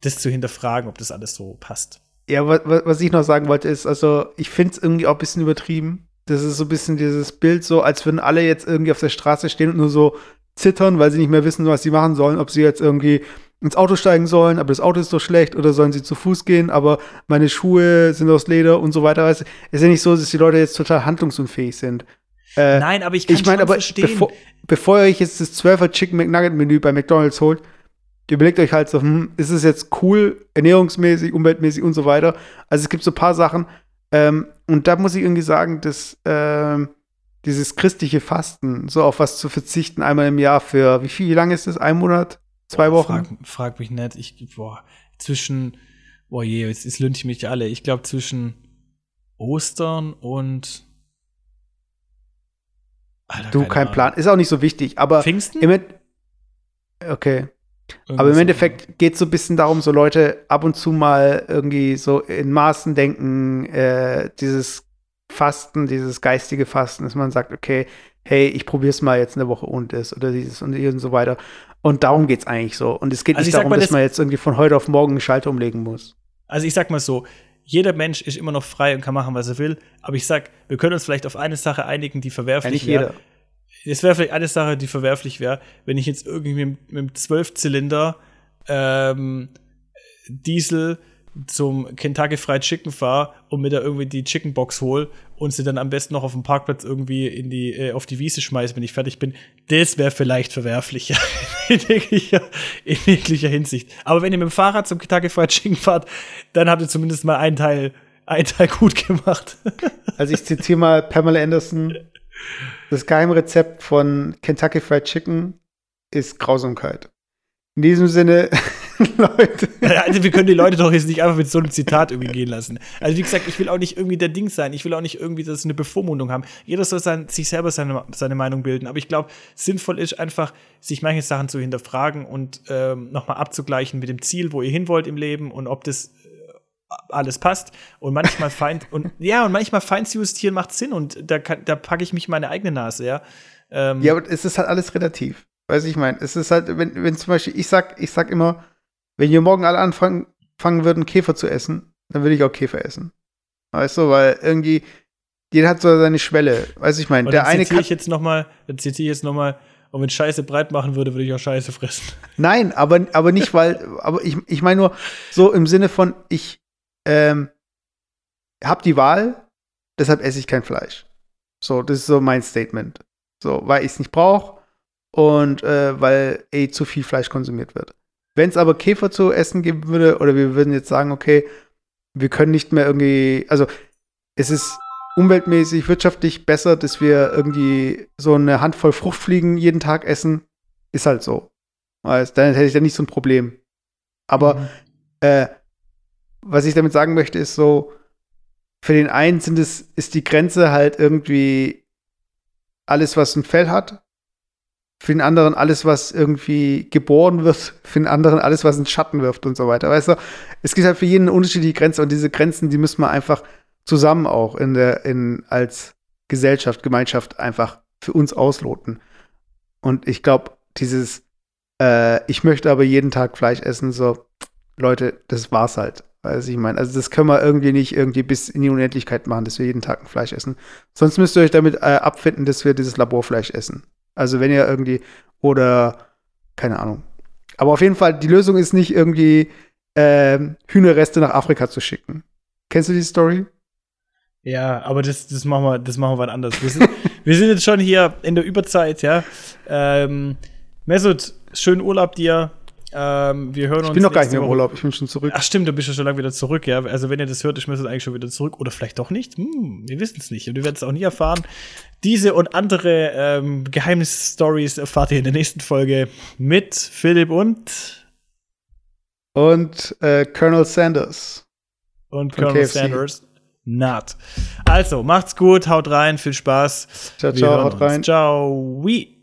das zu hinterfragen, ob das alles so passt. Ja, was, was ich noch sagen wollte, ist, also ich finde es irgendwie auch ein bisschen übertrieben. Das ist so ein bisschen dieses Bild, so als würden alle jetzt irgendwie auf der Straße stehen und nur so zittern, weil sie nicht mehr wissen, was sie machen sollen, ob sie jetzt irgendwie ins Auto steigen sollen, aber das Auto ist so schlecht, oder sollen sie zu Fuß gehen, aber meine Schuhe sind aus Leder und so weiter. Es ist ja nicht so, dass die Leute jetzt total handlungsunfähig sind. Äh, Nein, aber ich kann ich mein, aber verstehen. Bevor, bevor ihr euch jetzt das 12er Chicken McNugget Menü bei McDonald's holt, überlegt euch halt so, hm, ist es jetzt cool, ernährungsmäßig, umweltmäßig und so weiter. Also es gibt so ein paar Sachen. Ähm, und da muss ich irgendwie sagen, dass ähm, dieses christliche Fasten, so auf was zu verzichten, einmal im Jahr für, wie viel, wie lange ist das? Ein Monat? Zwei Wochen? Frag, frag mich nicht. Ich, boah, zwischen, boah je, jetzt, jetzt lünche ich mich alle. Ich glaube zwischen Ostern und Alter, du, kein Ahnung. Plan. Ist auch nicht so wichtig, aber. Pfingsten? Im, okay. Irgendwie aber im Endeffekt geht es so ein bisschen darum, so Leute ab und zu mal irgendwie so in Maßen denken, äh, dieses Fasten, dieses geistige Fasten, dass man sagt, okay, hey, ich probiere es mal jetzt eine Woche und es oder dieses und, und so weiter. Und darum geht es eigentlich so. Und es geht also nicht darum, mal, dass man jetzt irgendwie von heute auf morgen einen Schalter umlegen muss. Also ich sag mal so, jeder Mensch ist immer noch frei und kann machen, was er will. Aber ich sag, wir können uns vielleicht auf eine Sache einigen, die verwerflich wäre. Es wäre vielleicht eine Sache, die verwerflich wäre, wenn ich jetzt irgendwie mit, mit einem Zwölfzylinder ähm, Diesel zum Kentucky Fried Chicken fahre und mir da irgendwie die Chicken Box hole und sie dann am besten noch auf dem Parkplatz irgendwie in die, äh, auf die Wiese schmeiße, wenn ich fertig bin, das wäre vielleicht verwerflicher [laughs] in, jeglicher, in jeglicher Hinsicht. Aber wenn ihr mit dem Fahrrad zum Kentucky Fried Chicken fahrt, dann habt ihr zumindest mal einen Teil, einen Teil gut gemacht. [laughs] also ich zitiere mal Pamela Anderson. Das Geheimrezept von Kentucky Fried Chicken ist Grausamkeit. In diesem Sinne, Leute. Also wir können die Leute doch jetzt nicht einfach mit so einem Zitat irgendwie gehen lassen. Also wie gesagt, ich will auch nicht irgendwie der Ding sein. Ich will auch nicht irgendwie, dass eine Bevormundung haben. Jeder soll sein, sich selber seine, seine Meinung bilden. Aber ich glaube, sinnvoll ist einfach, sich manche Sachen zu hinterfragen und ähm, nochmal abzugleichen mit dem Ziel, wo ihr hin wollt im Leben und ob das äh, alles passt und manchmal fein und ja und manchmal fein zu justieren macht Sinn und da, da packe ich mich meine eigene Nase ja ähm, ja aber es ist halt alles relativ Weiß ich meine, es ist halt, wenn, wenn zum Beispiel, ich sag, ich sag immer, wenn wir morgen alle anfangen fangen würden, Käfer zu essen, dann würde ich auch Käfer essen. Weißt du, weil irgendwie, jeder hat so seine Schwelle. Weiß ich meine, der eine kann. Ich jetzt noch mal, dann zitiere ich jetzt noch mal, und wenn Scheiße breit machen würde, würde ich auch Scheiße fressen. [laughs] Nein, aber, aber nicht, weil, aber ich, ich meine nur so im Sinne von, ich ähm, habe die Wahl, deshalb esse ich kein Fleisch. So, das ist so mein Statement. So, weil ich es nicht brauche und äh, weil eh zu viel Fleisch konsumiert wird. Wenn es aber Käfer zu essen geben würde, oder wir würden jetzt sagen, okay, wir können nicht mehr irgendwie, also es ist umweltmäßig, wirtschaftlich besser, dass wir irgendwie so eine Handvoll Fruchtfliegen jeden Tag essen, ist halt so. Also, dann hätte ich da nicht so ein Problem. Aber mhm. äh, was ich damit sagen möchte, ist so, für den einen sind es, ist die Grenze halt irgendwie alles, was ein Fell hat für den anderen alles, was irgendwie geboren wird, für den anderen alles, was in Schatten wirft und so weiter. Weißt du, es gibt halt für jeden eine unterschiedliche Grenze und diese Grenzen, die müssen wir einfach zusammen auch in der, in, als Gesellschaft, Gemeinschaft einfach für uns ausloten. Und ich glaube, dieses, äh, ich möchte aber jeden Tag Fleisch essen, so, Leute, das war's halt. Weiß ich meine, also das können wir irgendwie nicht irgendwie bis in die Unendlichkeit machen, dass wir jeden Tag ein Fleisch essen. Sonst müsst ihr euch damit äh, abfinden, dass wir dieses Laborfleisch essen. Also wenn ihr irgendwie, oder keine Ahnung. Aber auf jeden Fall, die Lösung ist nicht irgendwie äh, Hühnerreste nach Afrika zu schicken. Kennst du die Story? Ja, aber das, das machen wir, das machen wir wann anders. Wir sind, [laughs] wir sind jetzt schon hier in der Überzeit, ja. Ähm, Mesut, schönen Urlaub dir. Ähm, wir hören uns. Ich bin noch gar nicht mehr im Urlaub, ich bin schon zurück. Ach stimmt, du bist ja schon lange wieder zurück, ja. Also wenn ihr das hört, ich müsste eigentlich schon wieder zurück. Oder vielleicht doch nicht. Hm, wir wissen es nicht. Und wir werden es auch nie erfahren. Diese und andere ähm, Geheimnis-Stories erfahrt ihr in der nächsten Folge mit Philipp und, Und äh, Colonel Sanders. und Colonel KFC. Sanders. Naht. Also, macht's gut, haut rein, viel Spaß. Ciao, ciao, haut uns. rein. Ciao. Oui.